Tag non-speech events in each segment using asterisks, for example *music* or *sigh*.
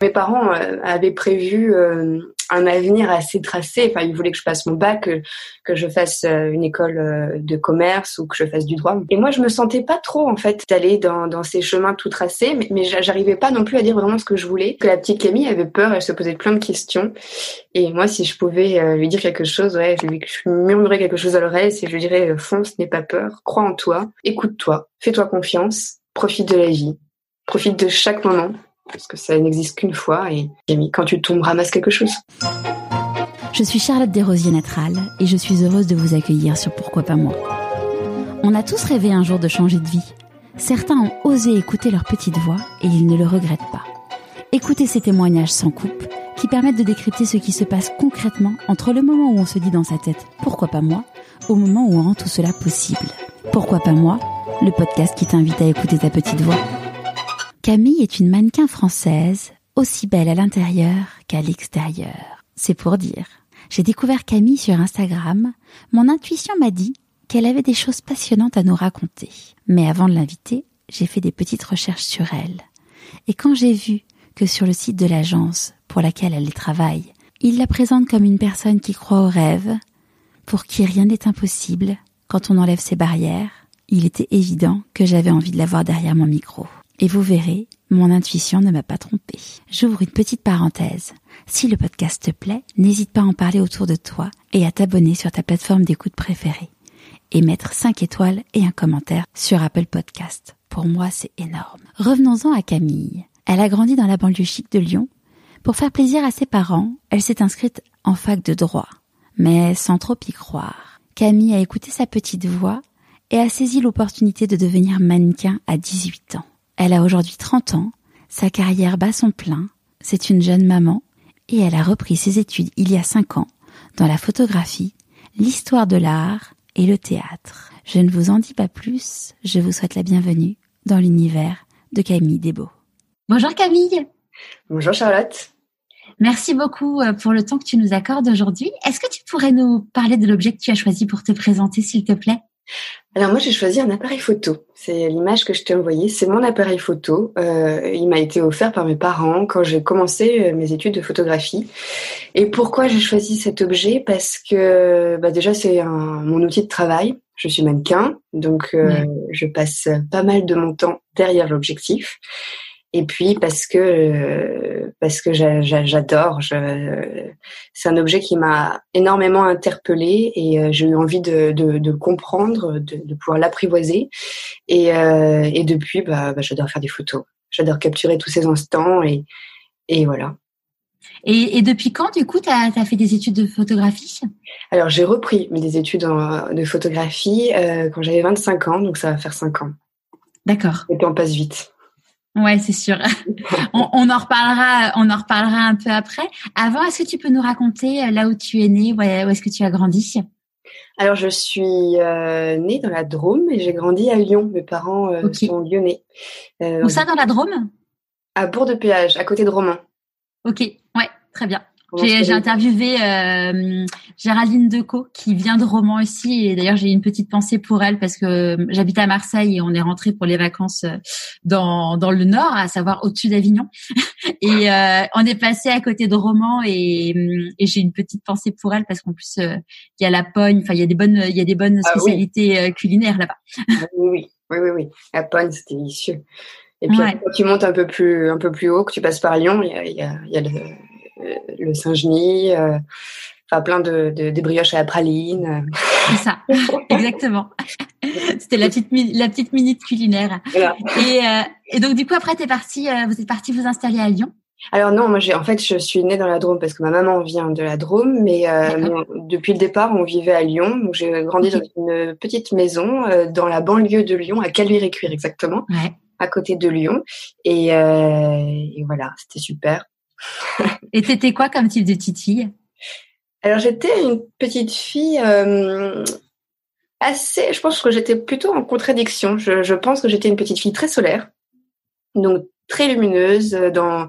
Mes parents euh, avaient prévu euh, un avenir assez tracé. Enfin, ils voulaient que je passe mon bac, que, que je fasse euh, une école de commerce ou que je fasse du droit. Et moi, je me sentais pas trop en fait d'aller dans, dans ces chemins tout tracés, mais, mais j'arrivais pas non plus à dire vraiment ce que je voulais. Que la petite Camille avait peur, elle se posait plein de questions. Et moi, si je pouvais lui dire quelque chose, ouais, je lui, murmurais quelque chose à l'oreille, c'est je lui dirais fonce, n'aie pas peur, crois en toi, écoute-toi, fais-toi confiance, profite de la vie, profite de chaque moment parce que ça n'existe qu'une fois et quand tu tombes, ramasse quelque chose. Je suis Charlotte Desrosiers Natral et je suis heureuse de vous accueillir sur Pourquoi pas moi. On a tous rêvé un jour de changer de vie. Certains ont osé écouter leur petite voix et ils ne le regrettent pas. Écoutez ces témoignages sans coupe qui permettent de décrypter ce qui se passe concrètement entre le moment où on se dit dans sa tête pourquoi pas moi au moment où on rend tout cela possible. Pourquoi pas moi Le podcast qui t'invite à écouter ta petite voix. Camille est une mannequin française, aussi belle à l'intérieur qu'à l'extérieur. C'est pour dire. J'ai découvert Camille sur Instagram. Mon intuition m'a dit qu'elle avait des choses passionnantes à nous raconter. Mais avant de l'inviter, j'ai fait des petites recherches sur elle. Et quand j'ai vu que sur le site de l'agence pour laquelle elle travaille, il la présente comme une personne qui croit au rêve, pour qui rien n'est impossible quand on enlève ses barrières, il était évident que j'avais envie de la voir derrière mon micro. Et vous verrez, mon intuition ne m'a pas trompée. J'ouvre une petite parenthèse. Si le podcast te plaît, n'hésite pas à en parler autour de toi et à t'abonner sur ta plateforme d'écoute préférée. Et mettre 5 étoiles et un commentaire sur Apple Podcast. Pour moi, c'est énorme. Revenons-en à Camille. Elle a grandi dans la banlieue chic de Lyon. Pour faire plaisir à ses parents, elle s'est inscrite en fac de droit. Mais sans trop y croire. Camille a écouté sa petite voix et a saisi l'opportunité de devenir mannequin à 18 ans. Elle a aujourd'hui 30 ans, sa carrière bat son plein, c'est une jeune maman, et elle a repris ses études il y a 5 ans dans la photographie, l'histoire de l'art et le théâtre. Je ne vous en dis pas plus, je vous souhaite la bienvenue dans l'univers de Camille Desbeaux. Bonjour Camille Bonjour Charlotte Merci beaucoup euh, pour le temps que tu nous accordes aujourd'hui. Est-ce que tu pourrais nous parler de l'objet que tu as choisi pour te présenter, s'il te plaît? Alors moi j'ai choisi un appareil photo. C'est l'image que je t'ai envoyée. C'est mon appareil photo. Euh, il m'a été offert par mes parents quand j'ai commencé euh, mes études de photographie. Et pourquoi j'ai choisi cet objet? Parce que bah déjà c'est mon outil de travail. Je suis mannequin, donc euh, je passe pas mal de mon temps derrière l'objectif et puis parce que euh, parce que j'adore. C'est un objet qui m'a énormément interpellée et euh, j'ai eu envie de, de, de comprendre, de, de pouvoir l'apprivoiser. Et, euh, et depuis, bah, bah, j'adore faire des photos. J'adore capturer tous ces instants et, et voilà. Et, et, depuis quand, du coup, tu as, as, fait des études de photographie? Alors, j'ai repris des études de photographie euh, quand j'avais 25 ans, donc ça va faire 5 ans. D'accord. Et puis on passe vite. Ouais, c'est sûr. *laughs* on, on, en reparlera, on en reparlera un peu après. Avant, est-ce que tu peux nous raconter euh, là où tu es né, où est-ce que tu as grandi? Alors, je suis euh, née dans la Drôme et j'ai grandi à Lyon. Mes parents euh, sont lyonnais. Euh, où ça, dans la Drôme? À Bourg-de-Péage, à côté de Romans. Ok, ouais, très bien. J'ai interviewé euh, Géraldine Decaux qui vient de Romans aussi et d'ailleurs j'ai une petite pensée pour elle parce que euh, j'habite à Marseille et on est rentré pour les vacances euh, dans, dans le nord, à savoir au-dessus d'Avignon *laughs* et euh, on est passé à côté de Romans et, et j'ai une petite pensée pour elle parce qu'en plus il y a la pogne, enfin il y a des bonnes il y a des bonnes ah spécialités culinaires là-bas. *laughs* Ah oui, oui oui oui la pogne c'est délicieux. Et puis quand tu montes un peu plus un peu plus haut, que tu passes par Lyon, il y a, y a, y a le euh, le Saint-Genis, euh, enfin plein de, de, de, brioches à la praline. C'est ça, *laughs* exactement. C'était la petite la petite minute culinaire. Et, euh, et, donc du coup après t'es parti, vous êtes parti vous installer à Lyon? Alors non, moi j'ai en fait je suis née dans la Drôme parce que ma maman vient de la Drôme, mais depuis le départ on vivait à Lyon, donc j'ai grandi dans une petite maison dans la banlieue de Lyon, à Caluire-et-Cuire exactement, ouais. à côté de Lyon, et, et voilà, c'était super. *laughs* Et t'étais quoi comme type de titille Alors j'étais une petite fille euh, assez. Je pense que j'étais plutôt en contradiction. Je, pense que j'étais une petite fille très solaire. donc très lumineuse dans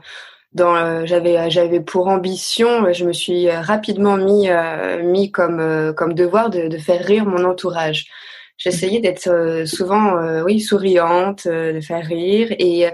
dans j'avais j'avais pour ambition je me suis rapidement mis mis comme comme devoir de, de, faire rire mon entourage J'essayais d'être euh, souvent, euh, oui, souriante, euh, de faire rire. Et,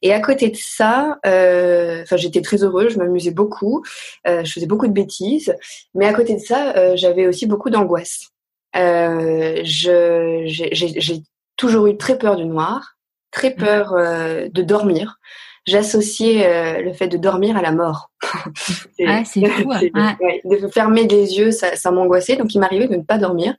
et à côté de ça, enfin, j'étais très heureuse, je m'amusais beaucoup, je faisais beaucoup de bêtises. Mais à côté de ça, j'avais aussi beaucoup d'angoisse. je, j'ai toujours eu très peur du noir, très peur de dormir j'associais le fait de dormir à la mort. *laughs* ah, c'est fou. Hein. de fermer les yeux, ça, ça m'angoissait. Donc, il m'arrivait de ne pas dormir.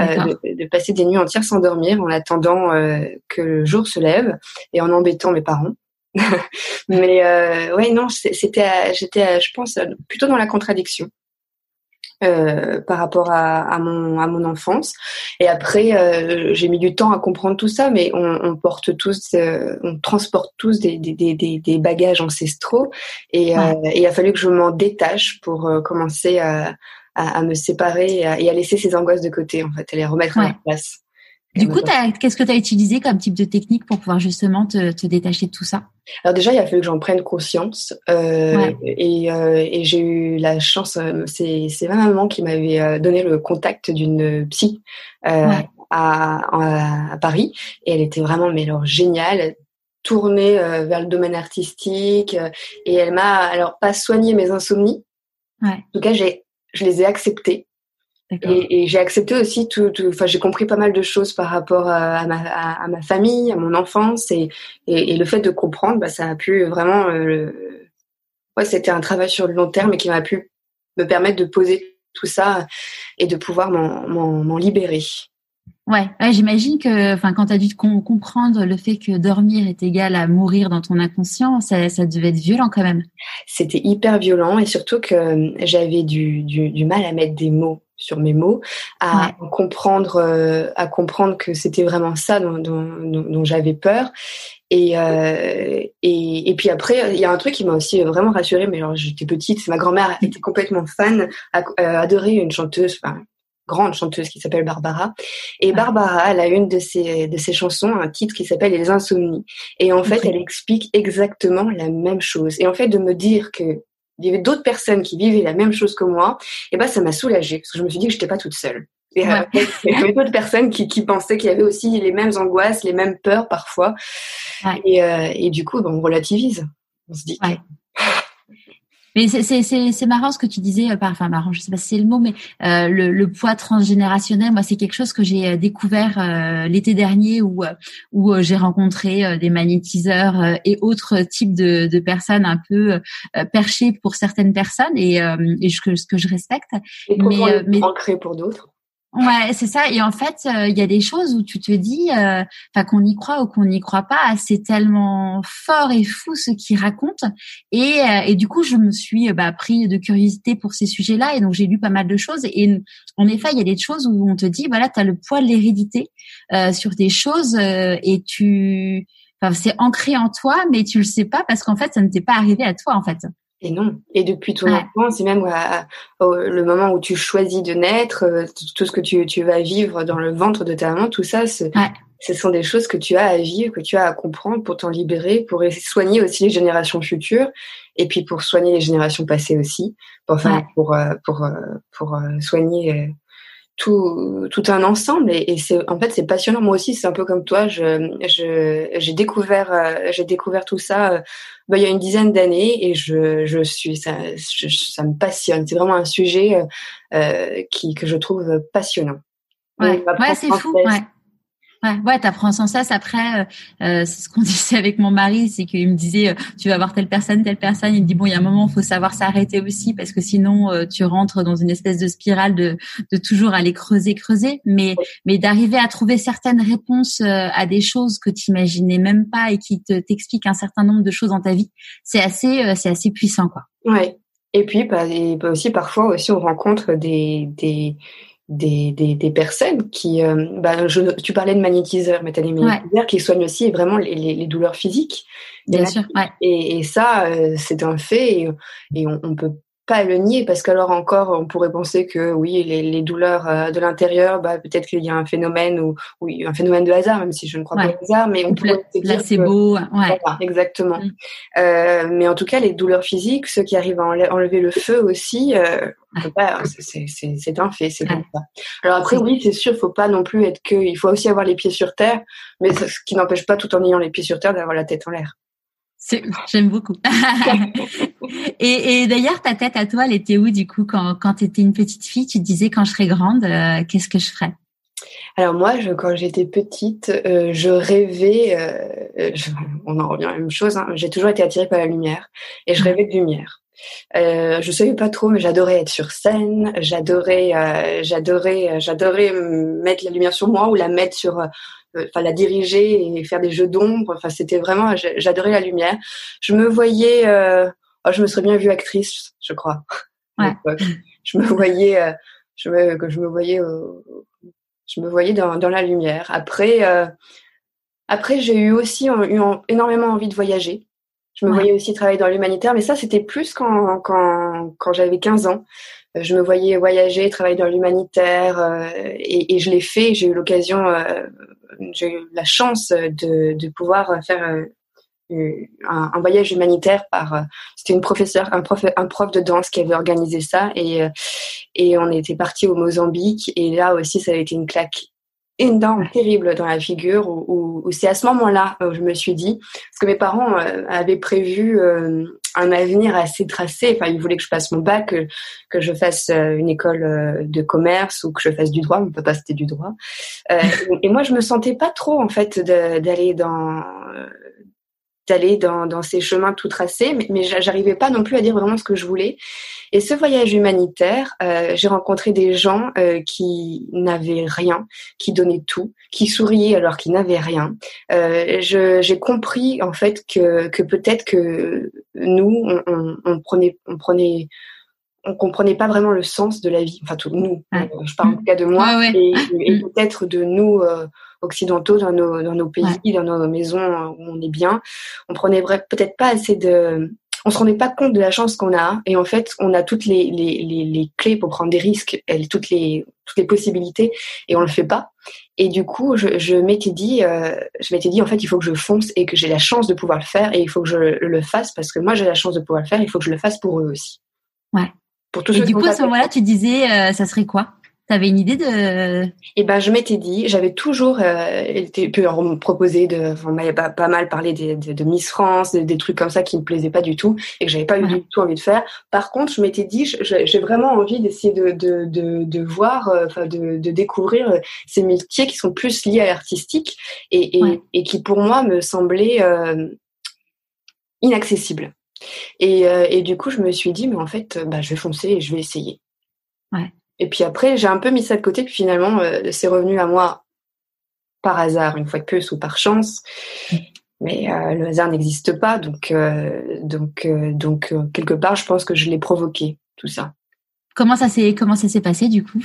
Euh, de, passer des nuits entières sans dormir en attendant euh, que le jour se lève et en embêtant mes parents. *laughs* Mais euh, ouais, non, c'était, j'étais, je pense, plutôt dans la contradiction. Euh, par rapport à, à, mon à mon enfance. Et après euh, j'ai mis du temps à comprendre tout ça mais on, on porte tous on transporte tous des, des, des, des, bagages ancestraux. Et, et il a fallu que je m'en détache pour commencer à, à, me séparer et à, laisser ces angoisses de côté, en fait, et les remettre en place. Du coup, qu'est-ce que tu as utilisé comme type de technique pour pouvoir justement te, te détacher de tout ça? Alors déjà, il a fallu que j'en prenne conscience euh, et, euh, et j'ai eu la chance, euh, c'est, c'est ma maman qui m'avait euh, donné le contact d'une psy euh, à, à, Paris et elle était vraiment mais alors géniale, tournée vers le domaine artistique et elle m'a alors pas soigné mes insomnies. En tout cas, j'ai je les ai acceptés. Et, et j'ai accepté aussi tout, enfin j'ai compris pas mal de choses par rapport à, ma, à, ma famille, à mon enfance et, et, et, le fait de comprendre, bah, ça a pu vraiment, euh, ouais, c'était un travail sur le long terme et qui m'a pu me permettre de poser tout ça et de pouvoir m'en libérer. Ouais, j'imagine que, enfin, quand tu as dû comprendre le fait que dormir est égal à mourir dans ton inconscient, ça, ça devait être violent quand même. C'était hyper violent et surtout que euh, j'avais du, du, du, mal à mettre des mots sur mes mots, à comprendre, euh, à comprendre que c'était vraiment ça dont, dont, dont, j'avais peur. Et, euh, et, et puis après, il y a un truc qui m'a aussi vraiment rassurée, mais alors j'étais petite, ma grand-mère était complètement fan, a, adorait une chanteuse, enfin, grande chanteuse qui s'appelle Barbara. Et Barbara, elle a une de ses, de ses chansons, un titre qui s'appelle Les Insomnies. Et en fait, elle explique exactement la même chose. Et en fait, de me dire que il y avait d'autres personnes qui vivaient la même chose que moi, et ben ça m'a soulagée parce que je me suis dit que j'étais pas toute seule. Et euh, il y avait d'autres personnes qui, qui pensaient qu'il y avait aussi les mêmes angoisses, les mêmes peurs parfois. Et, euh, et, du coup, ben, on relativise. On se dit mais c'est marrant ce que tu disais, euh, enfin marrant, je sais pas si c'est le mot, mais euh, le, le, poids transgénérationnel, moi c'est quelque chose que j'ai euh, découvert euh, l'été dernier où où j'ai rencontré des magnétiseurs et autres types de, de personnes un peu perchées pour certaines personnes et, et ce que, ce que je respecte. Et mais, mais ancré pour d'autres? Ouais, c'est ça. Et en fait, euh, il y a des choses où tu te dis, euh, enfin qu'on y croit ou qu'on n'y croit pas, c'est tellement fort et fou ce qu'ils racontent. Et, euh, et du coup, je me suis bah, pris de curiosité pour ces sujets-là, et donc j'ai lu pas mal de choses. Et en effet, il y a des choses où on te dit, voilà, tu as le poids de l'hérédité sur des choses, et tu, enfin, c'est ancré en toi, mais tu le sais pas parce qu'en fait, ça ne t'est pas arrivé à toi, en fait. Et non. Et depuis ton enfance, c'est même le moment où tu choisis de naître, euh, tout ce que tu, tu vas vivre dans le ventre de ta maman, tout ça, ce sont des choses que tu as à vivre, que tu as à comprendre pour t'en libérer, pour soigner aussi les générations futures, et puis pour soigner les générations passées aussi, enfin pour euh, pour euh, pour, soigner tout, tout un ensemble et, c'est en fait c'est passionnant. Moi aussi c'est un peu comme toi. Je j'ai découvert euh, j'ai découvert tout ça euh, bah, il y a une dizaine d'années et je, je suis ça ça me passionne. C'est vraiment un sujet euh, qui que je trouve passionnant. Ouais, ouais c'est fou ouais. Ouais, ouais, t'apprends sans cesse. Après, euh, euh c'est ce qu'on *laughs* disait avec mon mari, c'est qu'il me disait, euh, tu vas voir telle personne, telle personne. Il me dit bon, il y a un moment, faut savoir s'arrêter aussi parce que sinon, euh, tu rentres dans une espèce de spirale de, de toujours aller creuser, creuser. Mais, mais d'arriver à trouver certaines réponses à des choses que tu imaginais même pas et qui te t'expliquent un certain nombre de choses dans ta vie, c'est assez, c'est assez puissant, quoi. Ouais. Et puis, bah, et bah aussi parfois aussi on rencontre des des des, des, des, personnes qui, euh, bah, je, tu parlais de magnétiseurs, mais tu as des magnétiseurs qui soignent aussi vraiment les, les, douleurs physiques. Bien sûr, ouais. et, et, ça, euh, c'est un fait et, et on, on, peut pas à le nier parce qu'alors encore, on pourrait penser que oui, les, douleurs euh, de l'intérieur, bah, peut-être qu'il y a un phénomène ou oui, un phénomène de hasard, même si je ne crois pas au hasard, mais on pourrait c'est beau, ouais. exactement. Mm. Euh, mais en tout cas, les douleurs physiques, ceux qui arrivent à enlever le feu aussi, euh, c'est un fait, c'est comme ça. Alors après, oui, c'est sûr, faut pas non plus être que, il faut aussi avoir les pieds sur terre, mais ce qui n'empêche pas, tout en ayant les pieds sur terre, d'avoir la tête en l'air. J'aime beaucoup. *laughs* et, et d'ailleurs, ta tête à toi, elle était où du coup quand, quand tu étais une petite fille Tu te disais quand je serai grande, euh, qu'est-ce que je ferais alors moi, je, quand j'étais petite, euh, je rêvais, euh, on en revient à la même chose, hein, j'ai toujours été attirée par la lumière et je rêvais de lumière. Euh, je savais pas trop, mais j'adorais être sur scène, j'adorais, j'adorais, j'adorais mettre la lumière sur moi ou la mettre sur enfin la diriger et faire des jeux d'ombre. Enfin, c'était vraiment, j'adorais la lumière. Je me voyais, euh, oh, je me serais bien vue actrice, je crois. *laughs* Ouais. je me voyais, euh, je me, que je me voyais, je me voyais dans, dans la lumière. Après, après j'ai eu aussi eu énormément envie de voyager. Je me voyais aussi travailler dans l'humanitaire, mais ça, c'était plus quand, quand, quand j'avais 15 ans. Je me voyais voyager, travailler dans l'humanitaire, et, et, je l'ai fait. J'ai eu l'occasion j'ai eu la chance de, de pouvoir faire euh, un, voyage humanitaire par euh, c'était une professeure un prof un prof de danse qui avait organisé ça et euh, et on était parti au Mozambique et là aussi ça a été une claque énorme, terrible dans la figure où, c'est à ce moment-là où je me suis dit, parce que mes parents avaient prévu un avenir assez tracé. Enfin, ils voulaient que je fasse mon bac, que, que je fasse une école de commerce ou que je fasse du droit. Mon papa c'était du droit. Euh, et moi, je me sentais pas trop en fait d'aller dans d'aller dans, dans ces chemins tout tracés, mais, j'arrivais pas non plus à dire vraiment ce que je voulais. Et ce voyage humanitaire, euh, j'ai rencontré des gens euh, qui n'avaient rien, qui donnaient tout, qui souriaient alors qu'ils n'avaient rien. J'ai compris en fait que, peut-être que nous, on, prenait, on prenait on comprenait pas vraiment le sens de la vie. Enfin, tout nous. Je parle en tout cas de moi et, et peut-être de nous occidentaux dans nos, dans nos pays, dans nos maisons où on est bien. On prenait peut-être pas assez de, on se rendait pas compte de la chance qu'on a et en fait on a toutes les, les, les, les clés pour prendre des risques, toutes les toutes les possibilités et on le fait pas. Et du coup je, je m'étais dit euh, je m'étais dit en fait il faut que je fonce et que j'ai la chance de pouvoir le faire et il faut que je le fasse parce que moi j'ai la chance de pouvoir le faire, il faut que je le fasse pour eux aussi. Ouais. Pour tous et du coup à ce moment-là tu disais euh, ça serait quoi? T'avais une idée de Eh ben, je m'étais dit, j'avais toujours euh, été pu me proposer de, on m'avait pas, pas mal parlé de, de, Miss France, des, trucs comme ça qui me plaisaient pas du tout et que j'avais pas eu du tout envie de faire. Par contre, je m'étais dit, j'ai vraiment envie d'essayer de, de, de, de, voir, euh, enfin, de, de découvrir euh, ces métiers qui sont plus liés à l'artistique et, et, et, qui pour moi me semblaient euh, inaccessibles. Et, euh, et du coup, je me suis dit, mais en fait, bah, je vais foncer et je vais essayer. Ouais. Et puis après, j'ai un peu mis ça de côté, puis finalement, euh, c'est revenu à moi par hasard, une fois de plus, ou par chance. Mais euh, le hasard n'existe pas, donc, euh, donc, donc quelque part, je pense que je l'ai provoqué, tout ça. Comment ça s'est comment ça s'est passé du coup?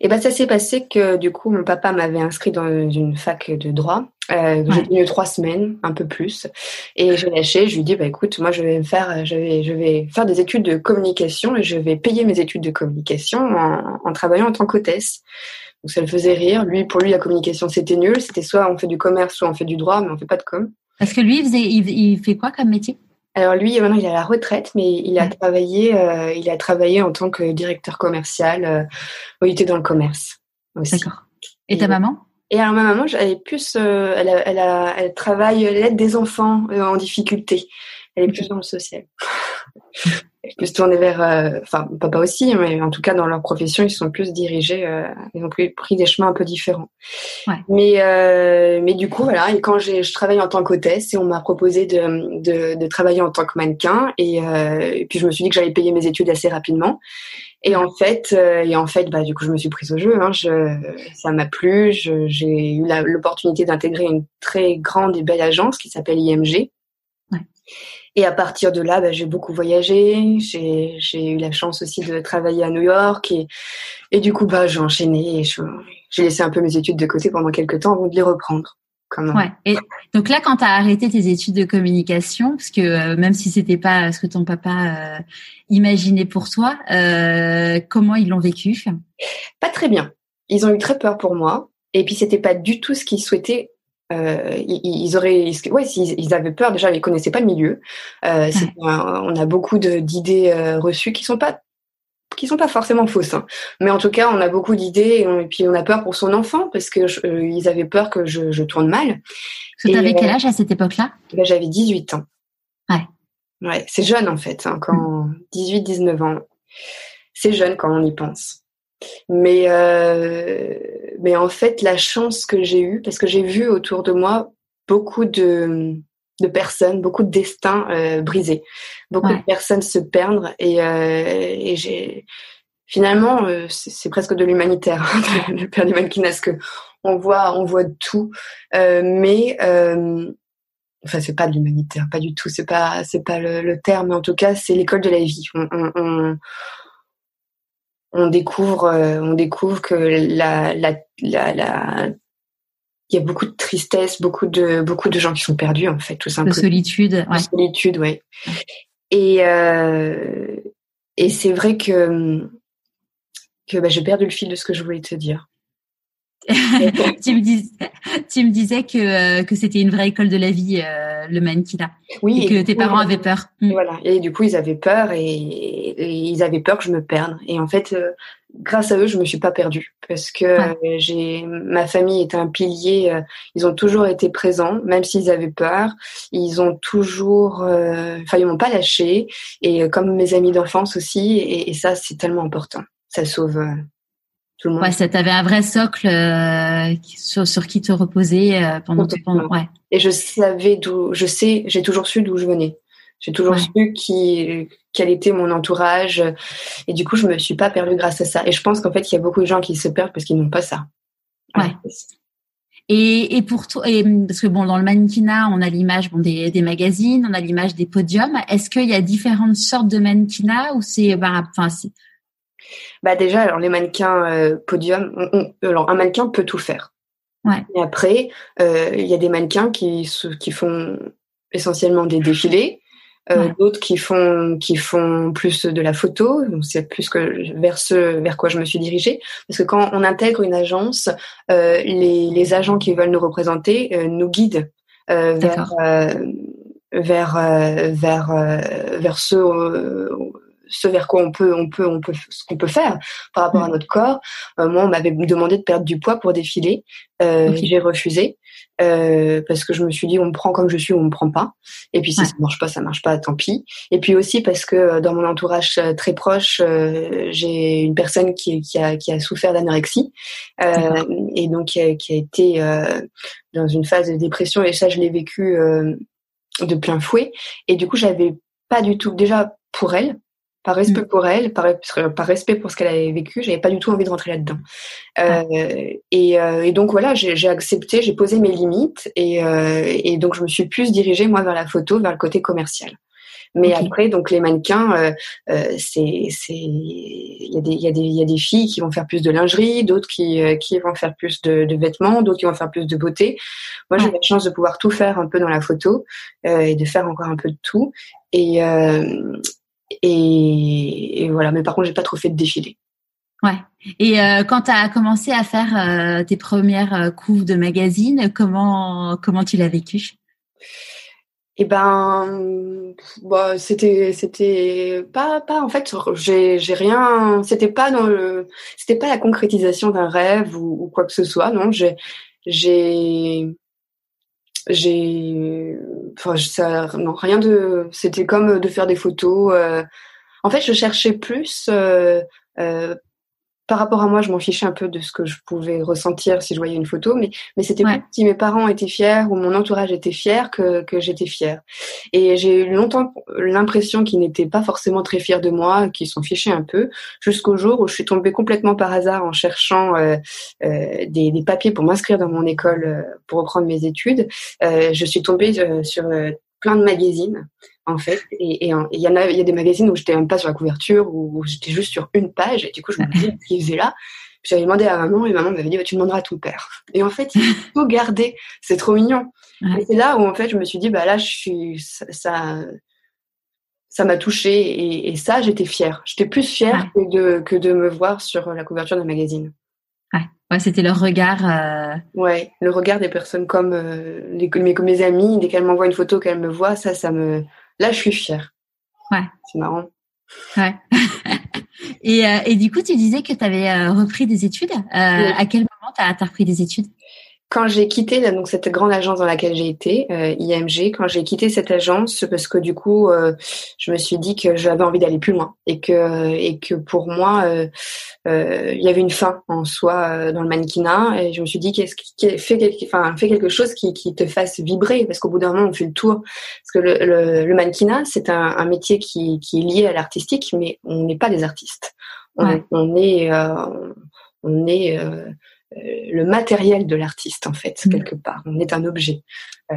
Et eh ben ça s'est passé que du coup mon papa m'avait inscrit dans une fac de droit. Euh, J'ai tenu trois semaines, un peu plus, et j'ai lâché. Je lui dis bah écoute, moi je vais faire, je vais, je vais faire des études de communication et je vais payer mes études de communication en, en travaillant en tant qu'hôtesse. Donc ça le faisait rire. Lui, pour lui, la communication c'était nul. C'était soit on fait du commerce, soit on fait du droit, mais on fait pas de com. Parce que lui, il, faisait, il, il fait quoi comme métier? Alors lui, maintenant, il est à la retraite, mais il a travaillé, euh, il a travaillé en tant que directeur commercial. Euh, il était dans le commerce aussi. D'accord. Et, ta maman? Et alors ma maman, elle est plus, euh, elle, a, elle, a, elle travaille l'aide des enfants euh, en difficulté. Elle est plus dans le social. *laughs* plus tournés vers, euh, enfin papa aussi, mais en tout cas dans leur profession, ils sont plus dirigés, euh, ils ont pris des chemins un peu différents. Ouais. Mais euh, mais du coup voilà, et quand j'ai, je travaille en tant qu'hôtesse et on m'a proposé de, de, de travailler en tant que mannequin et, et puis je me suis dit que j'allais payer mes études assez rapidement. Et en fait, et en fait, bah du coup, je me suis prise au jeu. Hein, je, ça m'a plu. j'ai eu l'opportunité d'intégrer une très grande et belle agence qui s'appelle IMG. Ouais. Et à partir de là, bah, j'ai beaucoup voyagé. J'ai eu la chance aussi de travailler à New York. Et, et du coup, bah, j'ai enchaîné. J'ai laissé un peu mes études de côté pendant quelques temps avant de les reprendre. Ouais. Et donc là, quand tu as arrêté tes études de communication, parce que euh, même si c'était pas ce que ton papa euh, imaginait pour toi, euh, comment ils l'ont vécu? Pas très bien. Ils ont eu très peur pour moi. Et puis c'était pas du tout ce qu'ils souhaitaient. ils, auraient, ouais, ils, avaient peur. Déjà, ils connaissaient pas le milieu. on a beaucoup d'idées reçues qui sont pas qui sont pas forcément fausses. Hein. Mais en tout cas, on a beaucoup d'idées et, puis on a peur pour son enfant parce que euh, ils avaient peur que je, je tourne mal. Tu avais quel euh, âge à cette époque-là? Ben, J'avais 18 ans. Ouais. Ouais, c'est jeune en fait, hein, quand 18-19 ans. C'est jeune quand on y pense. Mais euh, mais en fait, la chance que j'ai eue, parce que j'ai vu autour de moi beaucoup de de personnes, beaucoup de destins euh, brisés, beaucoup de personnes se perdre et, euh, et j'ai finalement euh, c'est presque de l'humanitaire hein, le père du mannequinat que on voit on voit tout. Mais enfin c'est pas de l'humanitaire pas du tout. C'est pas c'est pas le, terme mais en tout cas c'est l'école de la vie. On, on, on découvre on découvre que la la, la, la il y a beaucoup de tristesse, beaucoup de beaucoup de gens qui sont perdus en fait, tout simplement. De solitude. Ouais. De solitude, ouais. Et euh, et c'est vrai que que bah, j'ai perdu le fil de ce que je voulais te dire. *laughs* tu, me dis, tu me disais que, euh, que c'était une vraie école de la vie, euh, le mannequinat. Oui. Et, que tes parents avaient peur. Mm. Voilà. Et du coup, ils avaient peur et, ils avaient peur que je me perde. Et en fait, euh, grâce à eux, je me suis pas perdue parce que j'ai ma famille est un pilier. ils ont toujours été présents, même s'ils avaient peur. Ils ont toujours, enfin, ils m'ont pas lâché. Et comme mes amis d'enfance aussi. Et, et ça, c'est tellement important. Ça sauve Ouais, ça t'avait un vrai socle euh, sur, qui te reposer euh, pendant tout pendant. Ouais. Et je savais d'où, je sais, j'ai toujours su d'où je venais. J'ai toujours su qui, quel était mon entourage. Et du coup, je me suis pas perdue grâce à ça. Et je pense qu'en fait, il y a beaucoup de gens qui se perdent parce qu'ils n'ont pas ça. Ouais. Et, et pour toi, et, parce que bon, dans le mannequinat, on a l'image bon, des, des magazines, on a l'image des podiums. Est-ce qu'il y a différentes sortes de mannequinat ou c'est, bah, enfin, bah déjà, alors les mannequins euh, podium, alors un mannequin peut tout faire. Ouais. Et après, euh, il y a des mannequins qui qui font essentiellement des défilés, euh, d'autres qui font qui font plus de la photo. C'est plus que vers ce vers quoi je me suis dirigée, parce que quand on intègre une agence, les, les agents qui veulent nous représenter nous guident vers vers vers vers ceux ce vers quoi on peut, on peut, on peut, ce qu'on peut faire par rapport à mm. notre corps. Euh, moi, on m'avait demandé de perdre du poids pour défiler. Euh, J'ai refusé euh, parce que je me suis dit on me prend comme je suis ou on me prend pas. Et puis si ça marche pas, ça marche pas, tant pis. Et puis aussi parce que euh, dans mon entourage euh, très proche, j'ai une personne qui, qui, a, qui a souffert d'anorexie et donc qui a, qui a été dans une phase de dépression. Et ça, je l'ai vécu de plein fouet. Et du coup, j'avais pas du tout déjà pour elle par respect mm. pour elle, par, par respect pour ce qu'elle avait vécu, j'avais pas du tout envie de rentrer là-dedans. Euh, et, euh, et, donc voilà, j'ai accepté, j'ai posé mes limites et, euh, et, donc je me suis plus dirigée moi vers la photo, vers le côté commercial. Mais après, donc les mannequins, euh, euh, c'est, c'est, il y a des, il y a des, il y a des filles qui vont faire plus de lingerie, d'autres qui, euh, qui vont faire plus de, de vêtements, d'autres qui vont faire plus de beauté. Moi, j'ai la chance de pouvoir tout faire un peu dans la photo et de faire encore un peu de tout. Et, et, voilà. Mais par contre, j'ai pas trop fait de défilé. Ouais. Et euh, quand tu as commencé à faire euh, tes premières euh, couves de magazine, comment comment tu l'as vécu? Eh ben, bah, c'était c'était pas pas en fait j'ai j'ai rien c'était pas dans le c'était pas la concrétisation d'un rêve ou, ou, quoi que ce soit non j'ai j'ai j'ai enfin ça non rien de c'était comme de faire des photos euh. en fait je cherchais plus euh, euh, par rapport à moi, je m'en fichais un peu de ce que je pouvais ressentir si je voyais une photo, mais, mais c'était ouais. si mes parents étaient fiers ou mon entourage était fier que, que j'étais fière. Et j'ai eu longtemps l'impression qu'ils n'étaient pas forcément très fiers de moi, qu'ils s'en fichaient un peu, jusqu'au jour où je suis tombée complètement par hasard en cherchant euh, euh, des, des, papiers pour m'inscrire dans mon école, euh, pour reprendre mes études. Euh, je suis tombée euh, sur plein de magazines en fait. Et il y en a, il y a des magazines où j'étais même pas sur la couverture, où j'étais juste sur une page. Et du coup, je me disais, *laughs* ce qu'ils faisaient là? J'avais demandé à maman et maman m'avait dit bah, tu demanderas à ton père. Et en fait, il faut *laughs* garder. C'est trop mignon. Et c'est là où en fait je me suis dit bah là je suis ça ça m'a touchée et, ça j'étais fière. J'étais plus fière que de que de me voir sur la couverture d'un magazine. Ouais, c'était leur regard. Euh... Ouais, le regard des personnes comme euh, les, mes, mes amis, dès qu'elles m'envoient une photo, qu'elles me voient, ça, ça me. Là, je suis fière. Ouais. C'est marrant. Ouais. *laughs* et, euh, et du coup, tu disais que tu avais euh, repris des études. Euh, À quel moment tu as, repris des études? Quand j'ai quitté donc cette grande agence dans laquelle j'ai été, euh, IMG, quand j'ai quitté cette agence, parce que du coup, euh, je me suis dit que j'avais envie d'aller plus loin et que et que pour moi, euh, euh il y avait une fin en soi euh, dans le mannequinat. Et je me suis dit qu'est-ce qui fait quelque, enfin fait quelque chose qui, qui te fasse vibrer, parce qu'au bout d'un moment, on fait le tour. Parce que le, le, le mannequinat, c'est un, un, métier qui, qui est lié à l'artistique, mais on n'est pas des artistes. On, on est on est euh, le matériel de l'artiste en fait mm. quelque part. On est un objet. Euh,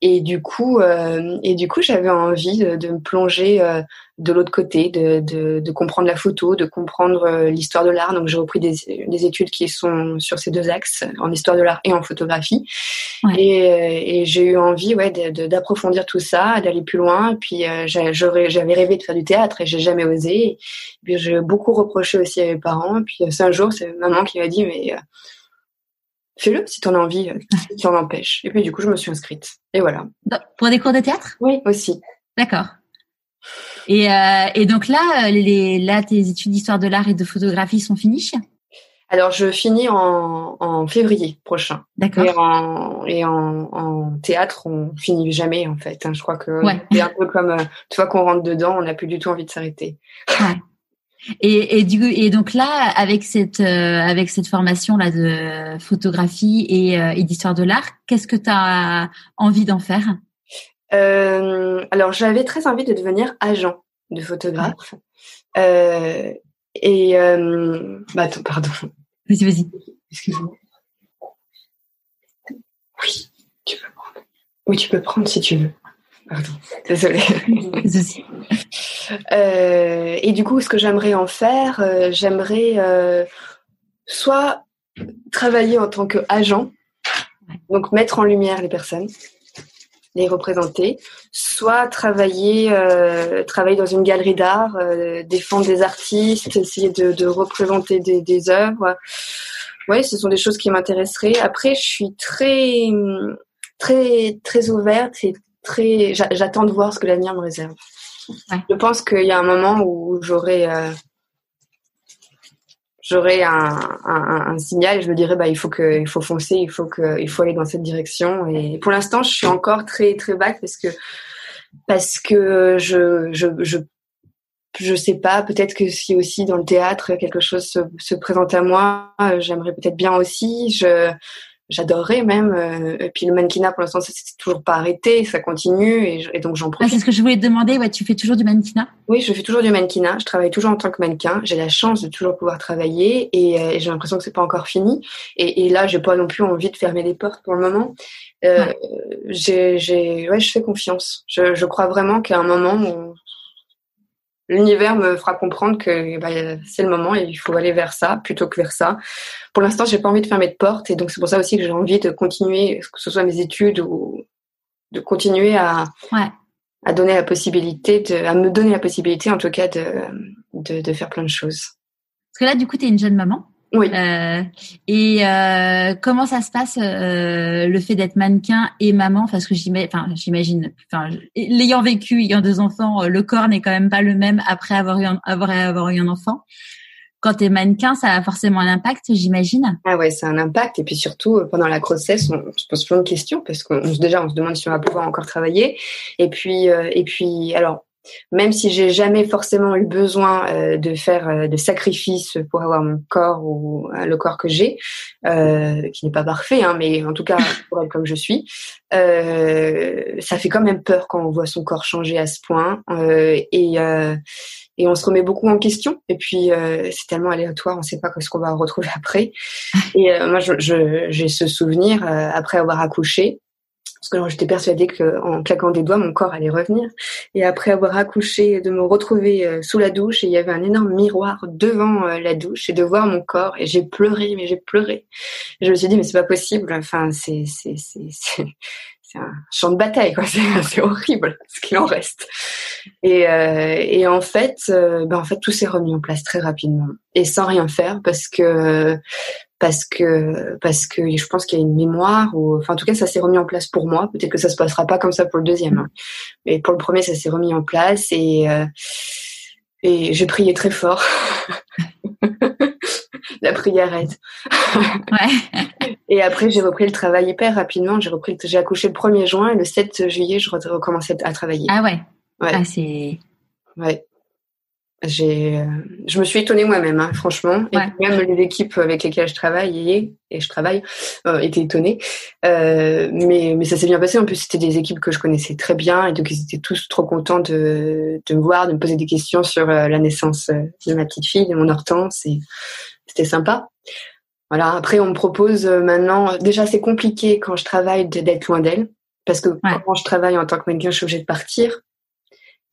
et du coup, euh, et du coup, j'avais envie de, me plonger de l'autre côté, de, de, de, comprendre la photo, de comprendre l'histoire de l'art. Donc j'ai repris des, des, études qui sont sur ces deux axes, en histoire de l'art et en photographie. Et, et j'ai eu envie, ouais, d'approfondir tout ça, d'aller plus loin. Puis j'avais rêvé de faire du théâtre et j'ai jamais osé. Et puis j'ai beaucoup reproché aussi à mes parents. Puis c'est un jour, c'est maman qui m'a dit mais fais-le si t'en as envie, euh, *laughs* si tu en empêches. Et puis du coup, je me suis inscrite. Et voilà. Pour des cours de théâtre? Oui, aussi. D'accord. Et, euh, et donc là, euh, les, là, tes études d'histoire de l'art et de photographie sont finies? Alors, je finis en, en février prochain. D'accord. Et, en, et en, en, théâtre, on finit jamais en fait. Hein. Je crois que c'est un peu comme, tu vois, qu'on rentre dedans, on n'a plus du tout envie de s'arrêter. Ouais. Et, et, du, et donc là, avec cette, euh, avec cette formation là de photographie et, euh, et d'histoire de l'art, qu'est-ce que tu as envie d'en faire? Euh, Alors, j'avais très envie de devenir agent de photographe. Euh, et bah attends, pardon. Vas-y, vas-y. Excuse-moi. Oui, tu peux prendre. Oui, tu peux prendre si tu veux. Pardon, désolée. euh, et du coup, ce que j'aimerais en faire, euh, j'aimerais euh, soit travailler en tant qu'agent, donc mettre en lumière les personnes, les représenter, soit travailler, travailler dans une galerie d'art, défendre des artistes, essayer de, de représenter des, des œuvres. Oui, ce sont des choses qui m'intéresseraient. Après, je suis très très très ouverte et très. J'attends de voir ce que l'avenir me réserve. Je pense qu'il y a un moment où j'aurai euh, j'aurai un, un, un, signal et je me dirais bah il faut que il faut foncer, il faut que il faut aller dans cette direction. Et pour l'instant, je suis encore très très vague parce que parce que je je je je sais pas, peut-être que si aussi dans le théâtre quelque chose se, se présente à moi, j'aimerais peut-être bien aussi. Je j'adorerais même. Euh, et puis le mannequinat, pour l'instant, ça s'est toujours pas arrêté, ça continue, et, donc j'en profite. Ah, c'est ce que je voulais te demander. Ouais, tu fais toujours du mannequinat? Oui, je fais toujours du mannequinat. Je travaille toujours en tant que mannequin. J'ai la chance de toujours pouvoir travailler, et, euh, j'ai l'impression que c'est pas encore fini. Et, et là, j'ai pas non plus envie de fermer les portes pour le moment. Euh, ouais. J'ai, j'ai, ouais, je fais confiance. Je, je crois vraiment qu'à un moment, on, l'univers me fera comprendre que bah, c'est le moment et il faut aller vers ça plutôt que vers ça. Pour l'instant, j'ai pas envie de fermer de porte et donc c'est pour ça aussi que j'ai envie de continuer, que ce soit mes études ou de continuer à ouais. à donner la possibilité de, à me donner la possibilité en tout cas de de, de faire plein de choses. Parce que là, du coup, tu es une jeune maman. Oui. Euh, et euh, comment ça se passe euh, le fait d'être mannequin et maman? Parce que j'imagine, enfin, j'imagine, enfin, l'ayant vécu, ayant deux enfants, euh, le corps n'est quand même pas le même après avoir eu un, avoir, avoir eu un enfant. Quand tu es mannequin, ça a forcément un impact, j'imagine. Ah ouais, c'est un impact. Et puis surtout, euh, pendant la grossesse, on, se pose plein de questions parce qu'on déjà, on se demande si on va pouvoir encore travailler. Et puis, euh, et puis, alors, même si j'ai jamais forcément eu besoin euh, de faire euh, de sacrifices pour avoir mon corps ou euh, le corps que j'ai, euh, qui n'est pas parfait, hein, mais en tout cas *laughs* pour être comme je suis, ça fait quand même peur quand on voit son corps changer à ce point et et on se remet beaucoup en question. Et puis c'est tellement aléatoire, on ne sait pas ce qu'on va retrouver *laughs* après. Et moi, j'ai je, ce souvenir après avoir accouché parce que j'étais persuadée qu'en claquant des doigts, mon corps allait revenir. Et après avoir accouché, de me retrouver euh, sous la douche, et il y avait un énorme miroir devant euh, la douche, et de voir mon corps, et j'ai pleuré, mais j'ai pleuré. Je me suis dit, mais c'est pas possible. Enfin, c'est c'est c'est c'est un champ de bataille, quoi. *laughs* C'est horrible ce qu'il en reste. Et, euh, et en fait, euh, ben en fait, tout s'est remis en place très rapidement et sans rien faire parce que parce que parce que je pense qu'il y a une mémoire ou enfin en tout cas ça s'est remis en place pour moi. Peut-être que ça se passera pas comme ça pour le deuxième hein. mais pour le premier ça s'est remis en place et euh, et j'ai prié très fort. *laughs* La prière aide. Ouais. et après j'ai repris le travail hyper rapidement. J'ai repris j'ai accouché le 1er juin et le 7 juillet je recommençais à travailler. Ah ouais. Ouais. Ah, c'est ouais j'ai, euh, je me suis étonnée moi-même, hein, franchement. Et même les équipes avec lesquelles je travaille et je travaille euh, étaient étonnées. Euh, mais, mais ça s'est bien passé. En plus, c'était des équipes que je connaissais très bien et donc ils étaient tous trop contents de, de me voir, de me poser des questions sur euh, la naissance de ma petite fille, de mon Hortense. Et c'était sympa. Voilà. Après, on me propose maintenant. Déjà, c'est compliqué quand je travaille d'être loin d'elle parce que quand je travaille en tant que mannequin, je suis obligée de partir.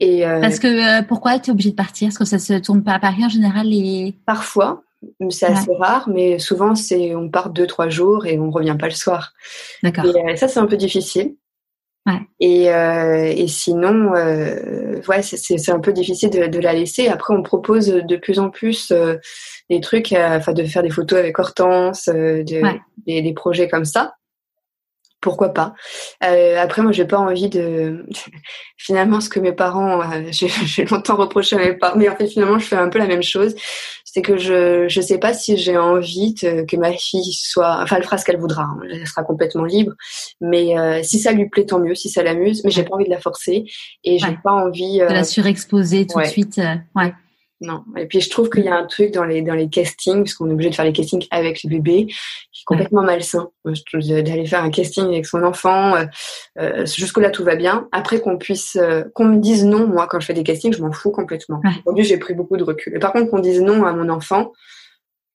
Euh, Parce que euh, pourquoi tu es obligé de partir? Parce que ça se tourne pas à Paris en général et... Parfois, c'est assez rare, mais souvent c'est on part deux trois jours et on revient pas le soir. D'accord. Et euh, ça c'est un peu difficile. Ouais. Et, et sinon, ouais, c'est un peu difficile de, de, la laisser. Après, on propose de plus en plus des trucs, enfin de faire des photos avec Hortense, de, des, des projets comme ça pourquoi pas. Euh, après, moi, j'ai pas envie de. *laughs* finalement, ce que mes parents, euh, *laughs* j'ai longtemps reproché à mes parents, mais en fait, finalement, je fais un peu la même chose. C'est que je je sais pas si j'ai envie que ma fille soit. Enfin, elle fera ce qu'elle voudra. Hein, elle sera complètement libre. Mais euh, si ça lui plaît, tant mieux. Si ça l'amuse. Mais j'ai pas envie de la forcer et j'ai pas envie. de la surexposer tout de suite. ouais. Non. Et puis je trouve qu'il y a un truc dans les dans les castings, parce qu'on est obligé de faire les castings avec les bébés, qui est complètement malsain. D'aller faire un casting avec son enfant, euh, euh, jusque là tout va bien. Après qu'on puisse, euh, qu'on me dise non, moi quand je fais des castings, je m'en fous complètement. Aujourd'hui j'ai pris beaucoup de recul. Et par contre qu'on dise non à mon enfant,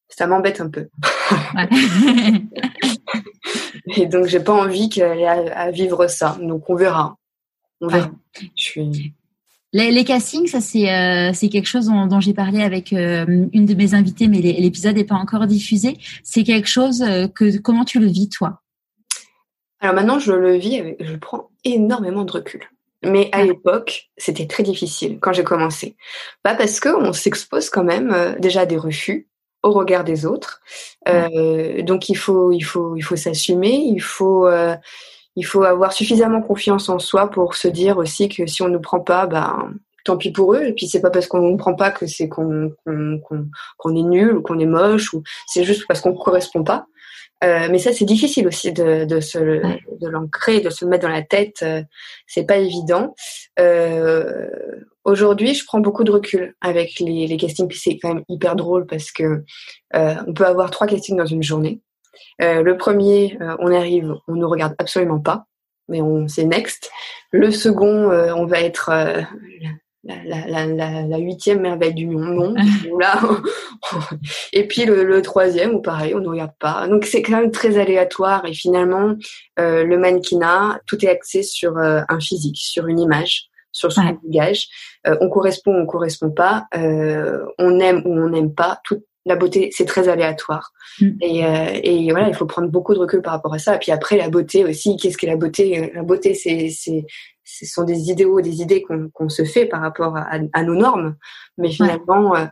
ça m'embête un peu. Ouais. *laughs* Et donc j'ai pas envie qu'elle ait à, vivre ça. Donc on verra. On verra. Je suis. Les, castings, ça c'est euh, c'est quelque chose dont, j'ai parlé avec euh, une de mes invitées, mais l'épisode n'est pas encore diffusé. C'est quelque chose euh, que comment tu le vis toi? Alors maintenant, je le vis, avec, je prends énormément de recul. Mais à l'époque, c'était très difficile quand j'ai commencé. Pas parce que on s'expose quand même déjà à des refus au regard des autres. donc il faut il faut il faut s'assumer, il faut il faut avoir suffisamment confiance en soi pour se dire aussi que si on ne prend pas, bah, tant pis pour eux. Et puis c'est pas parce qu'on ne prend pas que c'est qu'on qu'on est nul ou qu'on est moche ou c'est juste parce qu'on ne correspond pas. Euh, mais ça c'est difficile aussi de, de se de l'ancrer, de se mettre dans la tête. Euh, c'est pas évident. Euh, Aujourd'hui, je prends beaucoup de recul avec les, les castings. C'est quand même hyper drôle parce que euh, on peut avoir trois castings dans une journée. Euh, le premier, euh, on arrive, on ne regarde absolument pas, mais on c'est next. Le second, euh, on va être la, huitième merveille du monde. *laughs* là, *laughs* et puis le, troisième, ou pareil, on ne regarde pas. Donc c'est quand même très aléatoire et finalement, le mannequinat, tout est axé sur un physique, sur une image sur son langage. on correspond ou on correspond pas. on aime ou on n'aime pas. Tout, la beauté, c'est très aléatoire. Mm. Et, euh, et, voilà, il faut prendre beaucoup de recul par rapport à ça. Et puis après, la beauté aussi, qu'est-ce qu'est la beauté La beauté, c'est, c'est, ce sont des idéaux, des idées qu'on, qu'on se fait par rapport à, à nos normes. Mais finalement, euh,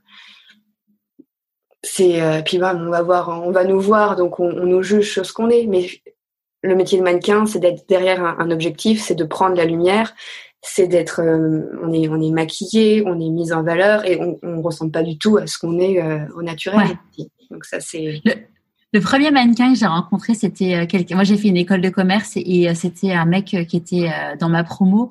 c'est euh, puis bah, on va voir, on va nous voir, donc on, on nous juge sur ce qu'on est. Mais le métier de mannequin, c'est d'être derrière un, un objectif, c'est de prendre la lumière c'est d'être, euh, on est, on est maquillé, on est mis en valeur et on, on ressemble pas du tout à ce qu'on est euh, au naturel. Donc ça c'est. Le, premier mannequin que j'ai rencontré, c'était euh, quelqu'un. Moi, j'ai fait une école de commerce et, c'était un mec qui était dans ma promo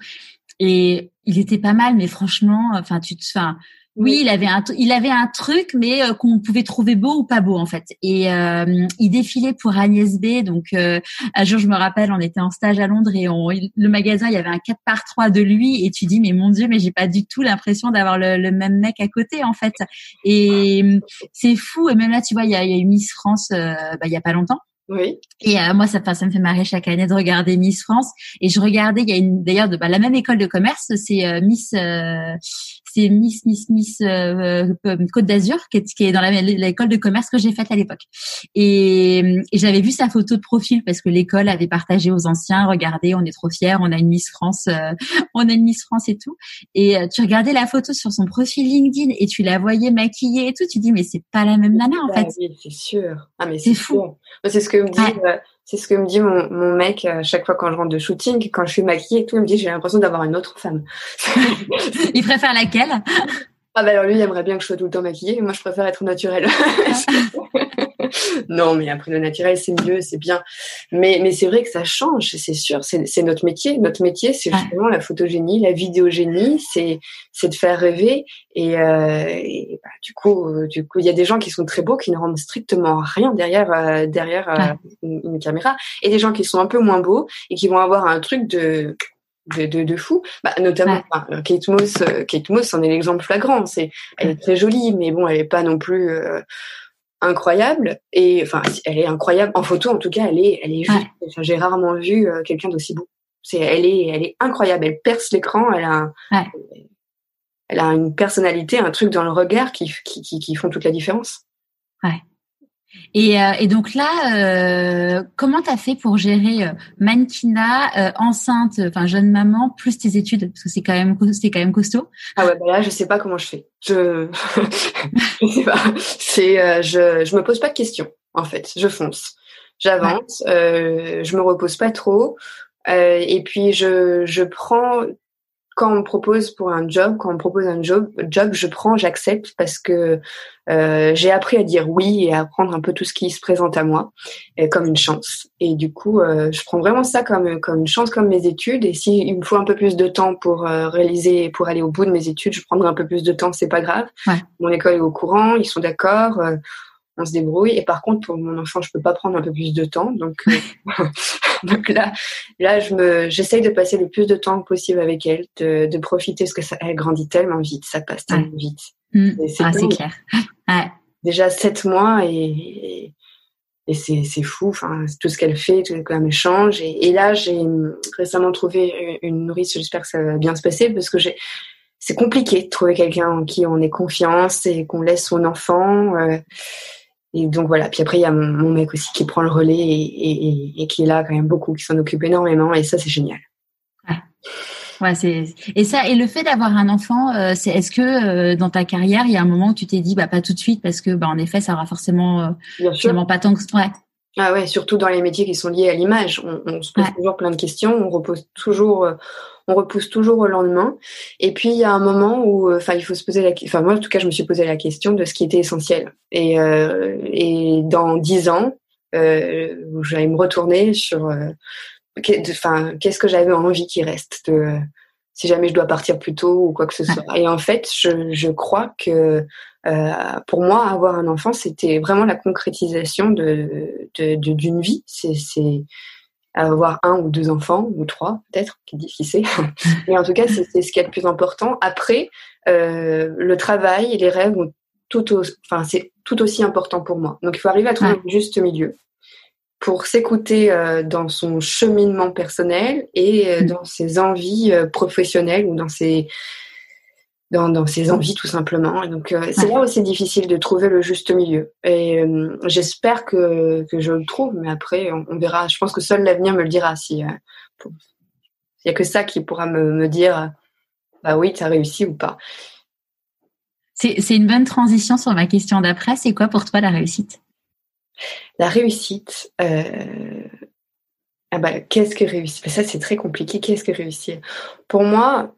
et il était pas mal, mais franchement, enfin, tu te, enfin, oui, il avait un, il avait un truc, mais euh, qu'on pouvait trouver beau ou pas beau en fait. Et euh, il défilait pour Agnès B. Donc euh, un jour, je me rappelle, on était en stage à Londres et on, le magasin, il y avait un 4 par 3 de lui. Et tu dis, mais mon Dieu, mais j'ai pas du tout l'impression d'avoir le, même mec à côté en fait. Et c'est fou. Et même là, tu vois, il y a, il y a eu Miss France, bah, il y a pas longtemps. Oui. Et euh, moi, ça, ça me fait marrer chaque année de regarder Miss France. Et je regardais, il y a une d'ailleurs de bah, la même école de commerce, c'est euh, Miss, euh, c'est Miss Miss Miss Côte d'Azur, qui est, qui est dans l'école de commerce que j'ai faite à l'époque. Et, et j'avais vu sa photo de profil parce que l'école avait partagé aux anciens, regardez, on est trop fiers, on a une Miss France, *laughs* on a une Miss France et tout. Et tu regardais la photo sur son profil LinkedIn et tu la voyais maquillée et tout, tu dis mais c'est pas la même nana en ah fait. Oui, c'est sûr. Ah mais c'est fou. C'est ce que me dit, euh, c'est ce que me dit mon, mon mec à chaque fois quand je rentre de shooting, quand je suis maquillée et tout, il me dit j'ai l'impression d'avoir une autre femme. *laughs* il préfère laquelle? Ah bah alors lui il aimerait bien que je sois tout le temps maquillée, moi je préfère être naturelle. *laughs* non, mais après le naturel, c'est mieux, c'est bien. Mais, mais c'est vrai que ça change, c'est sûr. C'est notre métier. Notre métier, c'est justement la photogénie, la vidéogénie, c'est c'est de faire rêver. Et, euh, et bah, du coup, euh, du coup, il y a des gens qui sont très beaux, qui ne rendent strictement rien derrière euh, derrière euh, une, caméra, et des gens qui sont un peu moins beaux et qui vont avoir un truc de de, de, de fou, bah, notamment Kate Moss. Kate Moss en est l'exemple flagrant. C'est, elle est très jolie, mais bon, elle est pas non plus incroyable et enfin elle est incroyable. En photo en tout cas elle est elle est j'ai rarement vu euh, quelqu'un d'aussi beau. C'est elle est elle est incroyable. Elle perce l'écran elle a elle a une personnalité un truc dans le regard qui qui, qui, qui font toute la différence. Ouais et, euh, et, donc là, euh, comment t'as fait pour gérer euh, mannequinat, euh, enceinte, enfin jeune maman, plus tes études? Parce que c'est quand même c'est quand même costaud. Ah ouais, bah là je sais pas comment je fais. Je *laughs* je sais pas. C'est euh, je je me pose pas de questions en fait. Je fonce, j'avance, euh, je me repose pas trop. et puis je je prends quand on me propose pour un job, quand on me propose un job, job, je prends, j'accepte parce que euh, j'ai appris à dire oui et à prendre un peu tout ce qui se présente à moi comme une chance. Et du coup, euh, je prends vraiment ça comme comme une chance, comme mes études. Et s'il il me faut un peu plus de temps pour euh, réaliser, pour aller au bout de mes études, je prendrai un peu plus de temps, c'est pas grave. Mon école est au courant, ils sont d'accord. On se débrouille. Et par contre, pour mon enfant, je peux pas prendre un peu plus de temps. Donc, euh, *laughs* donc là, là, je me, j'essaye de passer le plus de temps possible avec elle, de, de profiter parce que ça, elle grandit tellement vite, ça passe tellement vite. Mmh. C'est, ah, c'est clair. *laughs* Ouais. Déjà sept mois et, et c'est, c'est fou. Enfin, tout ce qu'elle fait, tout comme elle change. Et, et là, j'ai récemment trouvé une nourrice. J'espère que ça va bien se passer parce que j'ai, c'est compliqué de trouver quelqu'un en qui on ait confiance et qu'on laisse son enfant. Euh, et donc voilà. Puis après, il y a mon, mec aussi qui prend le relais et, et, qui est là quand même beaucoup, qui s'en occupe énormément. Et ça, c'est génial. Ouais. Ouais, c'est et ça et le fait d'avoir un enfant, euh, c'est est-ce que euh, dans ta carrière, il y a un moment où tu t'es dit bah pas tout de suite parce que bah en effet, ça aura forcément euh, Bien pas tant que ouais. Ah ouais, surtout dans les métiers qui sont liés à l'image, on, on, se pose toujours plein de questions, on repose toujours on repousse toujours au lendemain. Et puis il y a un moment où, euh, enfin, il faut se poser la, enfin moi en tout cas, je me suis posé la question de ce qui était essentiel. Et euh, et dans dix ans, euh, j'allais me retourner sur, euh, enfin, qu'est-ce que j'avais envie qui reste de, si jamais je dois partir plus tôt ou quoi que ce soit. *laughs* Et en fait, je, je crois que euh, pour moi, avoir un enfant, c'était vraiment la concrétisation de d'une de, d'une vie. C'est avoir un ou deux enfants ou trois peut-être qui dit qui sait *laughs* mais en tout cas c'est ce qui est le plus important. Après euh, le travail et les rêves ont tout enfin c'est tout aussi important pour moi. Donc il faut arriver à trouver le juste milieu pour s'écouter euh, dans son cheminement personnel et euh, mm. dans ses envies euh, professionnelles ou dans ses dans, dans ses envies tout simplement. Et donc euh, c'est là où c'est difficile de trouver le juste milieu. Et euh, j'espère que, que je le trouve, mais après on, verra. Je pense que seul l'avenir me le dira. Si euh, il y a que ça qui pourra me, me dire bah oui, tu as réussi ou pas. C'est une bonne transition sur ma question d'après. C'est quoi pour toi la réussite? La réussite. Ah bah, qu'est-ce que réussir? Ça, c'est très compliqué. Qu'est-ce que réussir? Pour moi,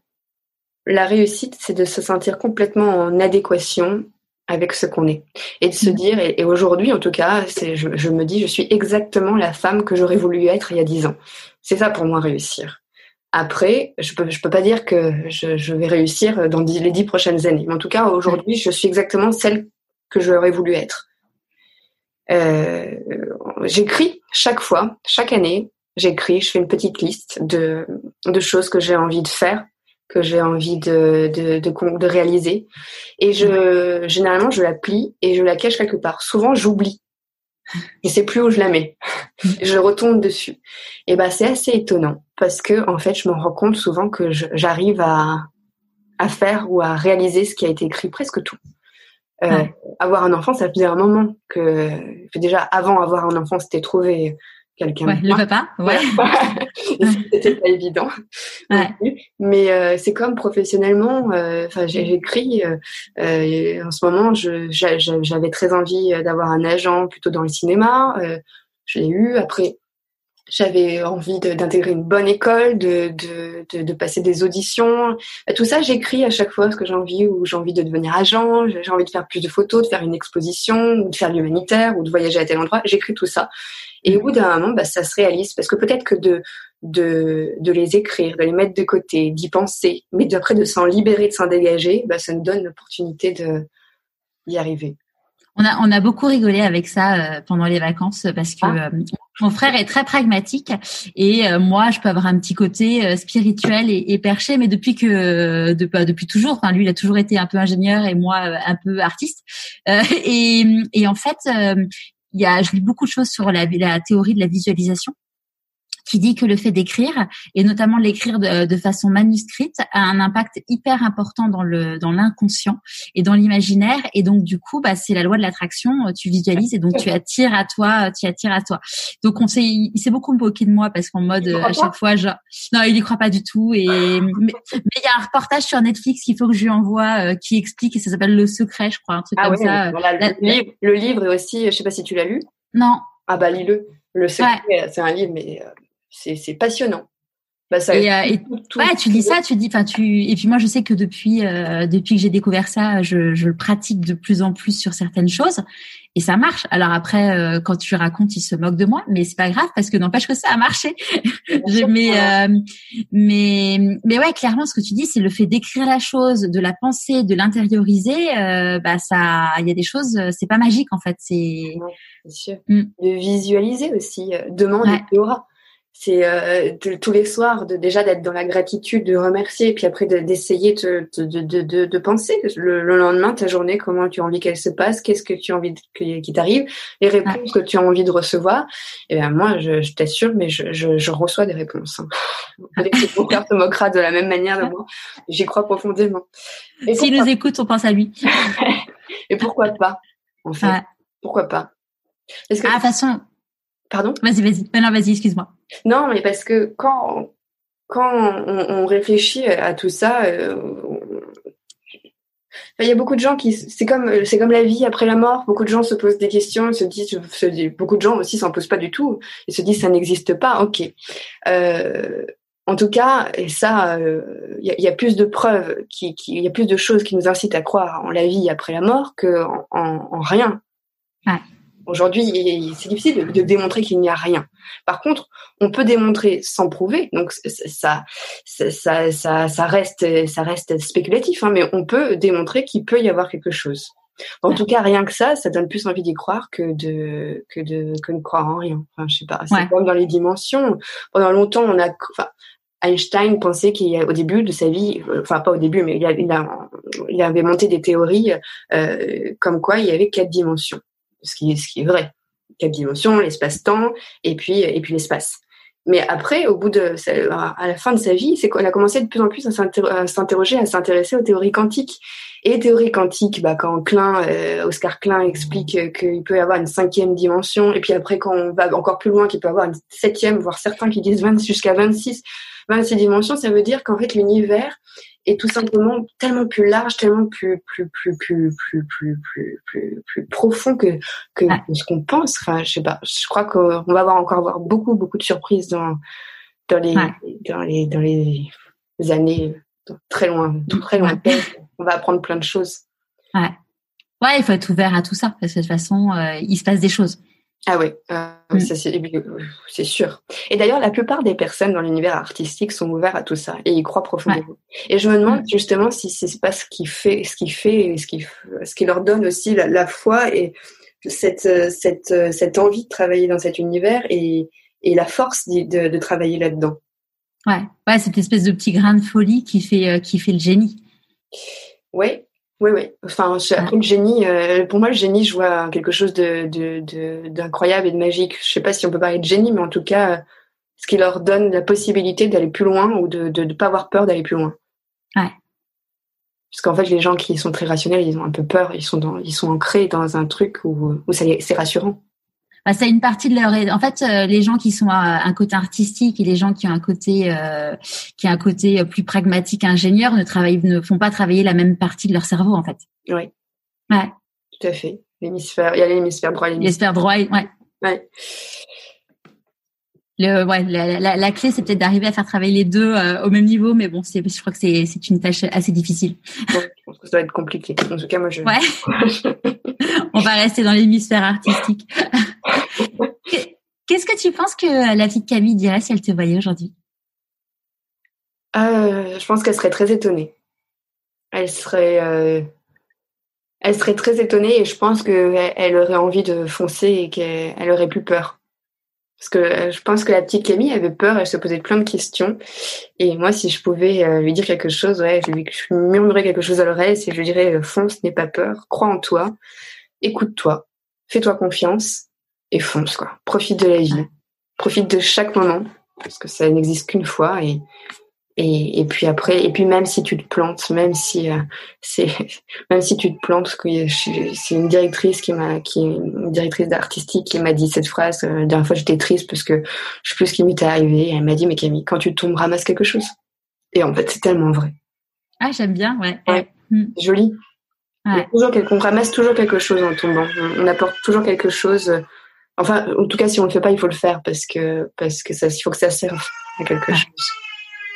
la réussite, c'est de se sentir complètement en adéquation avec ce qu'on est. Et de se mmh. dire et, aujourd'hui en tout cas c'est je, je, me dis je suis exactement la femme que j'aurais voulu être il y a dix ans. C'est ça pour moi réussir. Après je peux je peux pas dire que je, je vais réussir dans les dix prochaines années. Mais en tout cas aujourd'hui je suis exactement celle que j'aurais voulu être. Euh, j'écris chaque fois chaque année j'écris je fais une petite liste de de choses que j'ai envie de faire que j'ai envie de, de, de, de, réaliser. Et je, généralement, je la plie et je la cache quelque part. Souvent, j'oublie. je sais plus où je la mets. je retourne dessus. Et ben c'est assez étonnant parce que en fait, je me rends compte souvent que j'arrive à à faire ou à réaliser ce qui a été écrit, presque tout. Euh, avoir un enfant, ça faisait un moment que déjà avant avoir un enfant, c'était trouver quelqu'un. Ouais, le papa, ouais. *laughs* c'était pas évident. Ouais. Mais euh, c'est comme professionnellement. Euh, enfin, j'écris en ce moment. j'avais très envie d'avoir un agent plutôt dans le cinéma. je l'ai eu. Après, j'avais envie d'intégrer une bonne école, de, de, de, de, passer des auditions. Tout ça, j'écris à chaque fois ce que j'ai envie, ou j'ai envie de devenir agent, j'ai envie de faire plus de photos, de faire une exposition, ou de faire l'humanitaire, ou de voyager à tel endroit. J'écris tout ça. Et au bout d'un moment, bah, ça se réalise. Parce que peut-être que de, de, de les écrire, de les mettre de côté, d'y penser, mais d'après de s'en libérer, de s'en dégager, bah, ça nous donne l'opportunité d'y arriver. On a, on a beaucoup rigolé avec ça euh, pendant les vacances parce que ah. euh, mon frère est très pragmatique et euh, moi je peux avoir un petit côté spirituel et, et, perché, mais depuis que de, bah, depuis toujours, enfin lui il a toujours été un peu ingénieur et moi un peu artiste. et, et en fait, il y a, je lis beaucoup de choses sur la, la théorie de la visualisation qui dit que le fait d'écrire et notamment l'écrire de, de, façon manuscrite a un impact hyper important dans le dans l'inconscient et dans l'imaginaire. Et donc du coup bah c'est la loi de l'attraction tu visualises et donc tu attires à toi tu attires à toi. Donc on s'est il s'est beaucoup moqué de moi parce qu'en mode à chaque fois genre non il y croit pas du tout. Et mais il y a un reportage sur Netflix qu'il faut que je lui envoie euh, qui explique et ça s'appelle le secret je crois un truc ah comme ça. le, livre, le livre aussi je sais pas si tu l'as lu. Non. Ah bah lis-le. Le secret c'est un livre mais euh, c'est passionnant. Bah, ça, et, euh, ouais, tu lis ça, tu dis, enfin, tu. Et puis moi, je sais que depuis euh, depuis que j'ai découvert ça, je, je le pratique de plus en plus sur certaines choses, et ça marche. Alors après, euh, quand tu racontes, il se moque de moi, mais c'est pas grave parce que n'empêche que ça a marché. *laughs* je, mais mais mais ouais, clairement, ce que tu dis, c'est le fait d'écrire la chose, de la penser, de l'intérioriser. bah ça, il y a des choses, c'est pas magique en fait. C'est. sûr. Mm. De visualiser aussi. Demande ouais. et aura c'est euh, tous les soirs de déjà d'être dans la gratitude, de remercier, et puis après d'essayer de, de, de, de, de, penser le, lendemain ta journée, comment tu as envie qu'elle se passe, qu'est-ce que tu as envie qui t'arrive, les réponses que tu as envie de recevoir. Et bien moi, je, je t'assure, mais je, je, je, reçois des réponses. Hein. que mon cœur se moquera de la même manière de moi. J'y crois profondément. S'il nous écoute, on pense à lui. *laughs* et pourquoi pas En fait, pourquoi pas? Parce que... Ah, façon, Pardon? Vas-y, vas-y. Non, vas-y, excuse-moi. Non, mais parce que quand, quand on, réfléchit à tout ça, euh, il y a beaucoup de gens qui, c'est comme, c'est comme la vie après la mort. Beaucoup de gens se posent des questions, se disent, se disent beaucoup de gens aussi s'en posent pas du tout. Ils se disent ça n'existe pas. Ok. Euh, en tout cas, et ça, il euh, y, y, a plus de preuves, qui, il y a plus de choses qui nous incitent à croire en la vie après la mort que en, en, en rien. Ouais. Aujourd'hui, c'est difficile de, démontrer qu'il n'y a rien. Par contre, on peut démontrer sans prouver. Donc ça, ça, ça, ça, reste, ça reste spéculatif, hein, mais on peut démontrer qu'il peut y avoir quelque chose. En tout cas, rien que ça, ça donne plus envie d'y croire que de que de que de croire en rien. Enfin, je sais pas. C'est comme dans les dimensions. Pendant longtemps, on a, enfin, Einstein pensait qu'au début de sa vie, euh, enfin pas au début, mais il, a, il, a, il avait monté des théories euh, comme quoi il y avait quatre dimensions ce qui est, vrai. Quatre dimensions, l'espace-temps, et puis, et puis l'espace. Mais après, au bout de, à la fin de sa vie, c'est qu'on a commencé de plus en plus à s'interroger, à s'intéresser aux théories quantiques. Et théories quantiques, bah, quand Klein, euh, Oscar Klein explique qu'il peut y avoir une cinquième dimension, et puis après, quand on va encore plus loin, qu'il peut y avoir une septième, voire certains qui disent 20 jusqu'à 26, 26 dimensions, ça veut dire qu'en fait, l'univers est tout simplement tellement plus large, tellement plus plus plus plus plus plus plus plus, plus profond que que, ce qu'on pense. Enfin, je sais pas. Je crois qu'on va avoir encore avoir beaucoup beaucoup de surprises dans dans les dans les dans les années très loin, tout très loin. On va apprendre plein de choses. Ouais. Ouais, il faut être ouvert à tout ça parce que de toute façon, euh, il se passe des choses. Ah oui, euh, mm. c'est sûr. Et d'ailleurs, la plupart des personnes dans l'univers artistique sont ouverts à tout ça et ils croient profondément. Et je me demande mm. justement si c'est pas ce qui fait, ce qui fait, ce qui, ce qui leur donne aussi la, foi et cette, cette, cette envie de travailler dans cet univers et, et la force de, de, travailler là-dedans. Ouais, ouais, cette espèce de petit grain de folie qui fait, euh, qui fait le génie. Oui, Oui, oui. Enfin, après le génie, euh, pour moi, le génie, je vois quelque chose de, d'incroyable et de magique. Je sais pas si on peut parler de génie, mais en tout cas, ce qui leur donne la possibilité d'aller plus loin ou de ne pas avoir peur d'aller plus loin. Ouais. Parce qu'en fait, les gens qui sont très rationnels, ils ont un peu peur, ils sont, dans, ils sont ancrés dans un truc où, où c'est rassurant. Bah, c'est une partie de leur. En fait, euh, les gens qui sont à un côté artistique et les gens qui ont un côté euh, qui a un côté plus pragmatique, ingénieur, ne travaillent, ne font pas travailler la même partie de leur cerveau, en fait. Oui. Ouais. Tout à fait. L'hémisphère, il y a l'hémisphère droit, l'hémisphère droit, ouais. Ouais. Le, ouais, la, la, clé, c'est peut-être d'arriver à faire travailler les deux euh, au même niveau, mais bon, c'est, je crois que c'est, c'est une tâche assez difficile. Je pense que ça va être compliqué. En tout cas, moi, je. Ouais. *laughs* On va rester dans l'hémisphère artistique. Qu'est-ce que tu penses que la de Camille dirait si elle te voyait aujourd'hui? Euh, Je pense qu'elle serait très étonnée. Elle serait, euh, elle serait très étonnée et je pense qu'elle elle aurait envie de foncer et qu'elle aurait plus peur. Parce que euh, je pense que la petite Camille avait peur, elle se posait plein de questions. Et moi, si je pouvais lui dire quelque chose, ouais, je lui murmurais quelque chose à l'oreille, c'est je lui dirais fonce, n'aie pas peur, crois en toi, écoute-toi, fais-toi confiance et fonce quoi. Profite de la vie, profite de chaque moment parce que ça n'existe qu'une fois et et, et, puis après, et puis même si tu te plantes, même si euh, *laughs* c'est, même si tu te plantes, c'est une directrice qui m'a, qui une directrice artistique qui m'a dit cette phrase. Euh, la dernière fois, j'étais triste parce que je sais plus ce qui m'était arrivé. elle m'a dit, mais Camille, quand tu tombes, ramasse quelque chose. Et en fait, c'est tellement vrai. Ah, j'aime bien, ouais. ouais. Mm. Joli. Ouais. Toujours on ramasse toujours quelque chose en tombant. On, apporte toujours quelque chose. Enfin, en tout cas, si on le fait pas, il faut le faire parce que parce que ça, il faut que ça serve à quelque chose.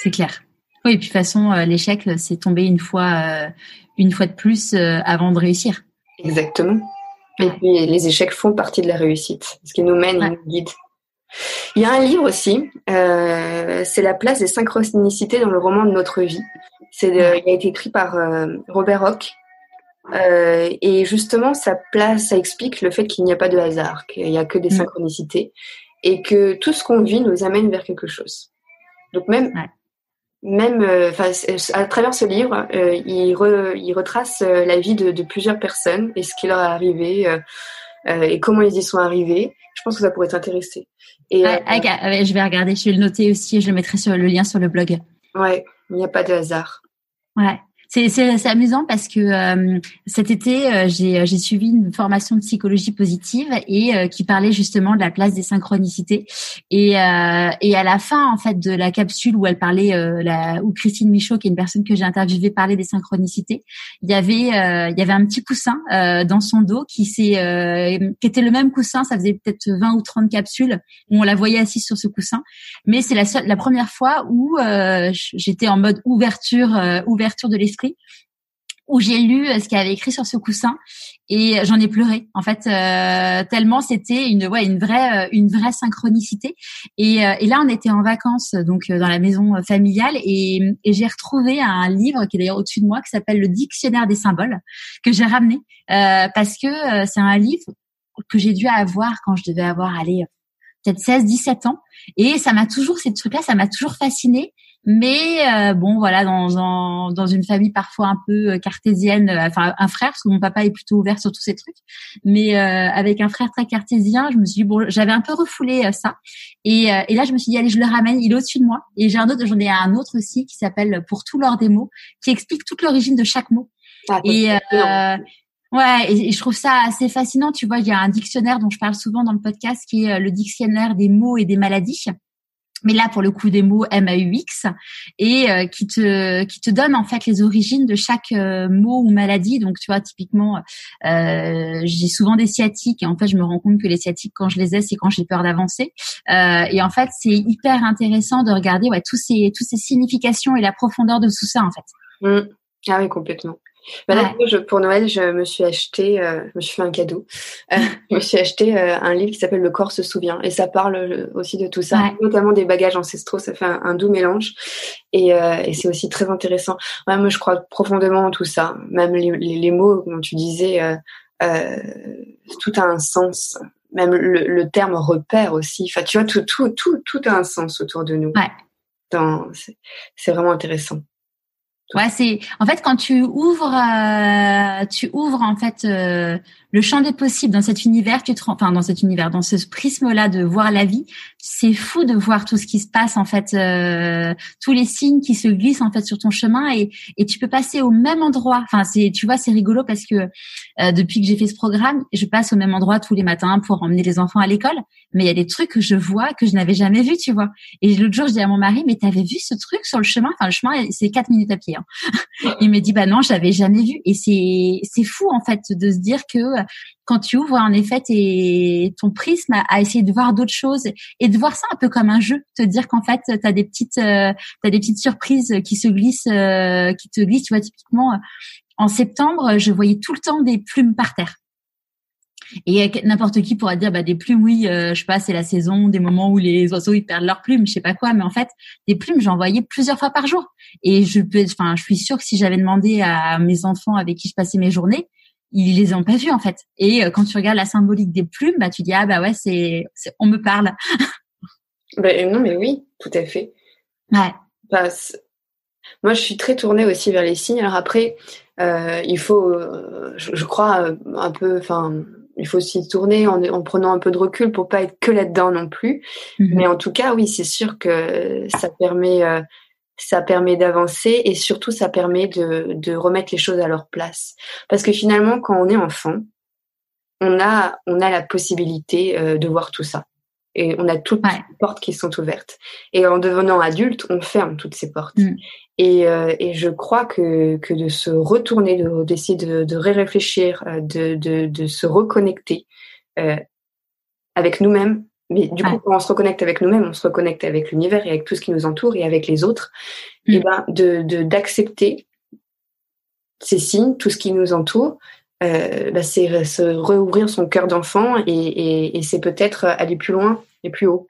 C'est clair. Oui, et puis de toute façon, euh, l'échec, euh, c'est tomber une fois, euh, une fois de plus avant de réussir. Exactement. Et puis les échecs font partie de la réussite, ce qui nous mène, et nous guide. Il y a un livre aussi, c'est La place des synchronicités dans le roman de notre vie. C'est, il a été écrit par Robert Rock. et justement, ça place, ça explique le fait qu'il n'y a pas de hasard, qu'il n'y a que des mm. synchronicités, et que tout ce qu'on vit nous amène vers quelque chose. Donc même même euh, à travers ce livre, euh, il, il, retrace euh, la vie de, de, plusieurs personnes et ce qui leur est arrivé et comment ils y sont arrivés. Je pense que ça pourrait t'intéresser. Et je vais regarder, je vais le noter aussi et je le mettrai sur le lien sur le blog. Ouais, il n'y a pas de hasard. Ouais. C'est amusant parce que euh, cet été, euh, j'ai suivi une formation de psychologie positive et euh, qui parlait justement de la place des synchronicités. Et, et à la fin, en fait, de la capsule où elle parlait, la, où Christine Michaud, qui est une personne que j'ai interviewée, parlait des synchronicités, il y avait, il y avait un petit coussin dans son dos qui, s'est, qui était le même coussin. Ça faisait peut-être 20 ou 30 capsules où on la voyait assise sur ce coussin. Mais c'est la, seule, la première fois où j'étais en mode ouverture, ouverture de l'esprit où j'ai lu euh, ce qu'il avait écrit sur ce coussin et j'en ai pleuré. En fait euh, tellement c'était une ouais une vraie euh, une vraie synchronicité. Et, et, là on était en vacances donc dans la maison familiale et, et j'ai retrouvé un livre qui est d'ailleurs au-dessus de moi qui s'appelle le dictionnaire des symboles que j'ai ramené parce que c'est un livre que j'ai dû avoir quand je devais avoir allé peut-être 16 17 ans. Et ça m'a toujours ces trucs là ça m'a toujours fasciné mais euh, bon, voilà, dans, dans, dans, une famille parfois un peu euh, cartésienne, euh, enfin un frère, parce que mon papa est plutôt ouvert sur tous ces trucs, mais avec un frère très cartésien, je me suis dit, bon, j'avais un peu refoulé ça. Et, et, là, je me suis dit, allez, je le ramène, il est au-dessus de moi. Et j'ai un autre, j'en ai un autre aussi qui s'appelle Pour tout l'or des mots, qui explique toute l'origine de chaque mot. Ah, et Ouais, et, je trouve ça assez fascinant. Tu vois, il y a un dictionnaire dont je parle souvent dans le podcast qui est le dictionnaire des mots et des maladies mais là pour le coup des mots MAUX et euh, qui te qui te donne en fait les origines de chaque euh, mot ou maladie. Donc tu vois typiquement euh, j'ai souvent des sciatiques et en fait je me rends compte que les sciatiques quand je les ai c'est quand j'ai peur d'avancer. Euh, et en fait c'est hyper intéressant de regarder ouais tous ces tous ces significations et la profondeur de tout ça en fait. Mmh. ah oui complètement bah je, pour Noël, je me suis acheté, euh, je me suis fait un cadeau. Euh, *laughs* je me suis acheté euh, un livre qui s'appelle Le corps se souvient et ça parle aussi de tout ça, notamment des bagages ancestraux. Ça fait un, doux mélange et, et c'est aussi très intéressant. moi, je crois profondément en tout ça. Même les, les, mots, comme tu disais, tout a un sens. Même le, le, terme repère aussi. Enfin, tu vois, tout, tout, tout, tout a un sens autour de nous. Ouais. C'est vraiment intéressant. Ouais, c'est en fait quand tu ouvres, euh, tu ouvres en fait euh, le champ des possibles dans cet univers, tu te enfin dans cet univers, dans ce prisme-là de voir la vie, c'est fou de voir tout ce qui se passe en fait, euh, tous les signes qui se glissent en fait sur ton chemin et, et tu peux passer au même endroit. Enfin, c'est tu vois, c'est rigolo parce que euh, depuis que j'ai fait ce programme, je passe au même endroit tous les matins pour emmener les enfants à l'école, mais il y a des trucs que je vois que je n'avais jamais vu, tu vois. Et l'autre jour, je dis à mon mari, mais t'avais vu ce truc sur le chemin Enfin, le chemin, c'est quatre minutes à pied. Hein. Il me dit, bah non, je jamais vu. Et c'est c'est fou en fait de se dire que quand tu ouvres en effet et ton prisme à, essayer de voir d'autres choses et de voir ça un peu comme un jeu, te dire qu'en fait tu as des petites euh, des petites surprises qui se glissent euh, qui te glissent, tu vois typiquement en septembre, je voyais tout le temps des plumes par terre. Et n'importe qui pourra dire bah des plumes oui euh, je sais pas c'est la saison des moments où les oiseaux ils perdent leurs plumes je sais pas quoi mais en fait des plumes j'en voyais plusieurs fois par jour et je peux enfin je suis sûre que si j'avais demandé à mes enfants avec qui je passais mes journées ils les ont pas vus en fait. Et euh, quand tu regardes la symbolique des plumes, bah tu dis ah bah ouais c'est, on me parle. *laughs* ben, non mais oui, tout à fait. Ouais. Bah, moi je suis très tournée aussi vers les signes. Alors après euh, il faut, euh, je, crois un peu, enfin il faut aussi tourner en, en, prenant un peu de recul pour pas être que là-dedans non plus. Mm-hmm. Mais en tout cas oui c'est sûr que ça permet ça permet d'avancer et surtout ça permet de, de, remettre les choses à leur place. Parce que finalement, quand on est enfant, on a, on a la possibilité euh, de voir tout ça. Et on a toutes les portes qui sont ouvertes. Et en devenant adulte, on ferme toutes ces portes. Mm. Et, euh, et, je crois que, que de se retourner, d'essayer de, de, réfléchir, euh, de, de, de, se reconnecter avec nous-mêmes, mais du coup, quand on se reconnecte avec nous-mêmes, on se reconnecte avec l'univers et avec tout ce qui nous entoure et avec les autres. Et mm. ben, de d'accepter ces signes, tout ce qui nous entoure, euh, bah, c'est se réouvrir son cœur d'enfant et, et, et c'est peut-être aller plus loin et plus haut.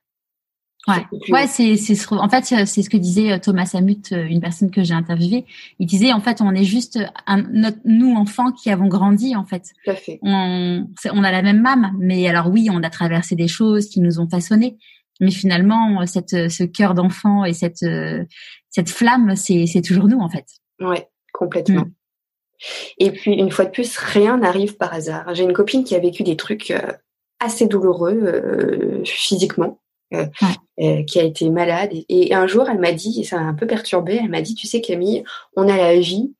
Ouais, ouais, c'est c'est en fait c'est ce que disait euh, Thomas Samut, euh, une personne que j'ai interviewée. Il disait en fait on est juste un, notre, nous enfants qui avons grandi en fait. Tout à fait. On on a la même âme, mais alors oui on a traversé des choses qui nous ont façonnés, mais finalement cette ce cœur d'enfant et cette cette flamme c'est c'est toujours nous en fait. Ouais, complètement. Mm. Et puis une fois de plus rien n'arrive par hasard. J'ai une copine qui a vécu des trucs euh, assez douloureux physiquement euh, euh, qui a été malade. Et, un jour, elle m'a dit, et ça m'a un peu perturbée, elle m'a dit, tu sais Camille, on a la vie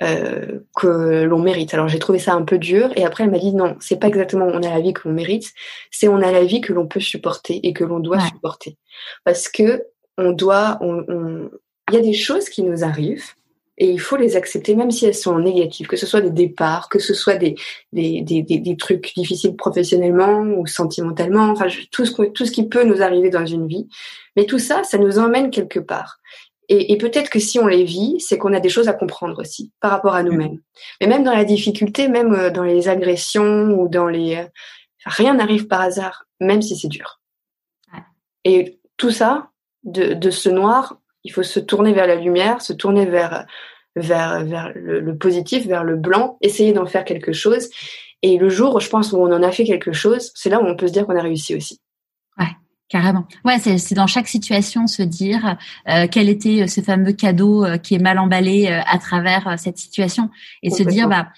euh, que l'on mérite. Alors j'ai trouvé ça un peu dur. Et après, elle m'a dit, non, c'est pas exactement on a la vie que l'on mérite, c'est on a la vie que l'on peut supporter et que l'on doit supporter. Parce que on doit, on, il y a des choses qui nous arrivent et il faut les accepter même si elles sont négatives, que ce soit des départs, que ce soit des des, des, des, trucs difficiles professionnellement ou sentimentalement, enfin tout ce tout ce qui peut nous arriver dans une vie. Mais tout ça, ça nous emmène quelque part. Et, et peut-être que si on les vit, c'est qu'on a des choses à comprendre aussi par rapport à nous-mêmes. Mais même dans la difficulté, même euh, dans les agressions ou dans les euh, rien n'arrive par hasard, même si c'est dur. Et tout ça, de, de ce noir, il faut se tourner vers la lumière, se tourner vers vers vers le, positif, vers le blanc, essayer d'en faire quelque chose. Et le jour, je pense, où on en a fait quelque chose, c'est là où on peut se dire qu'on a réussi aussi. Ouais, carrément. Ouais, c'est dans chaque situation se dire euh, quel était ce fameux cadeau euh, qui est mal emballé euh, à travers cette situation et se dire bah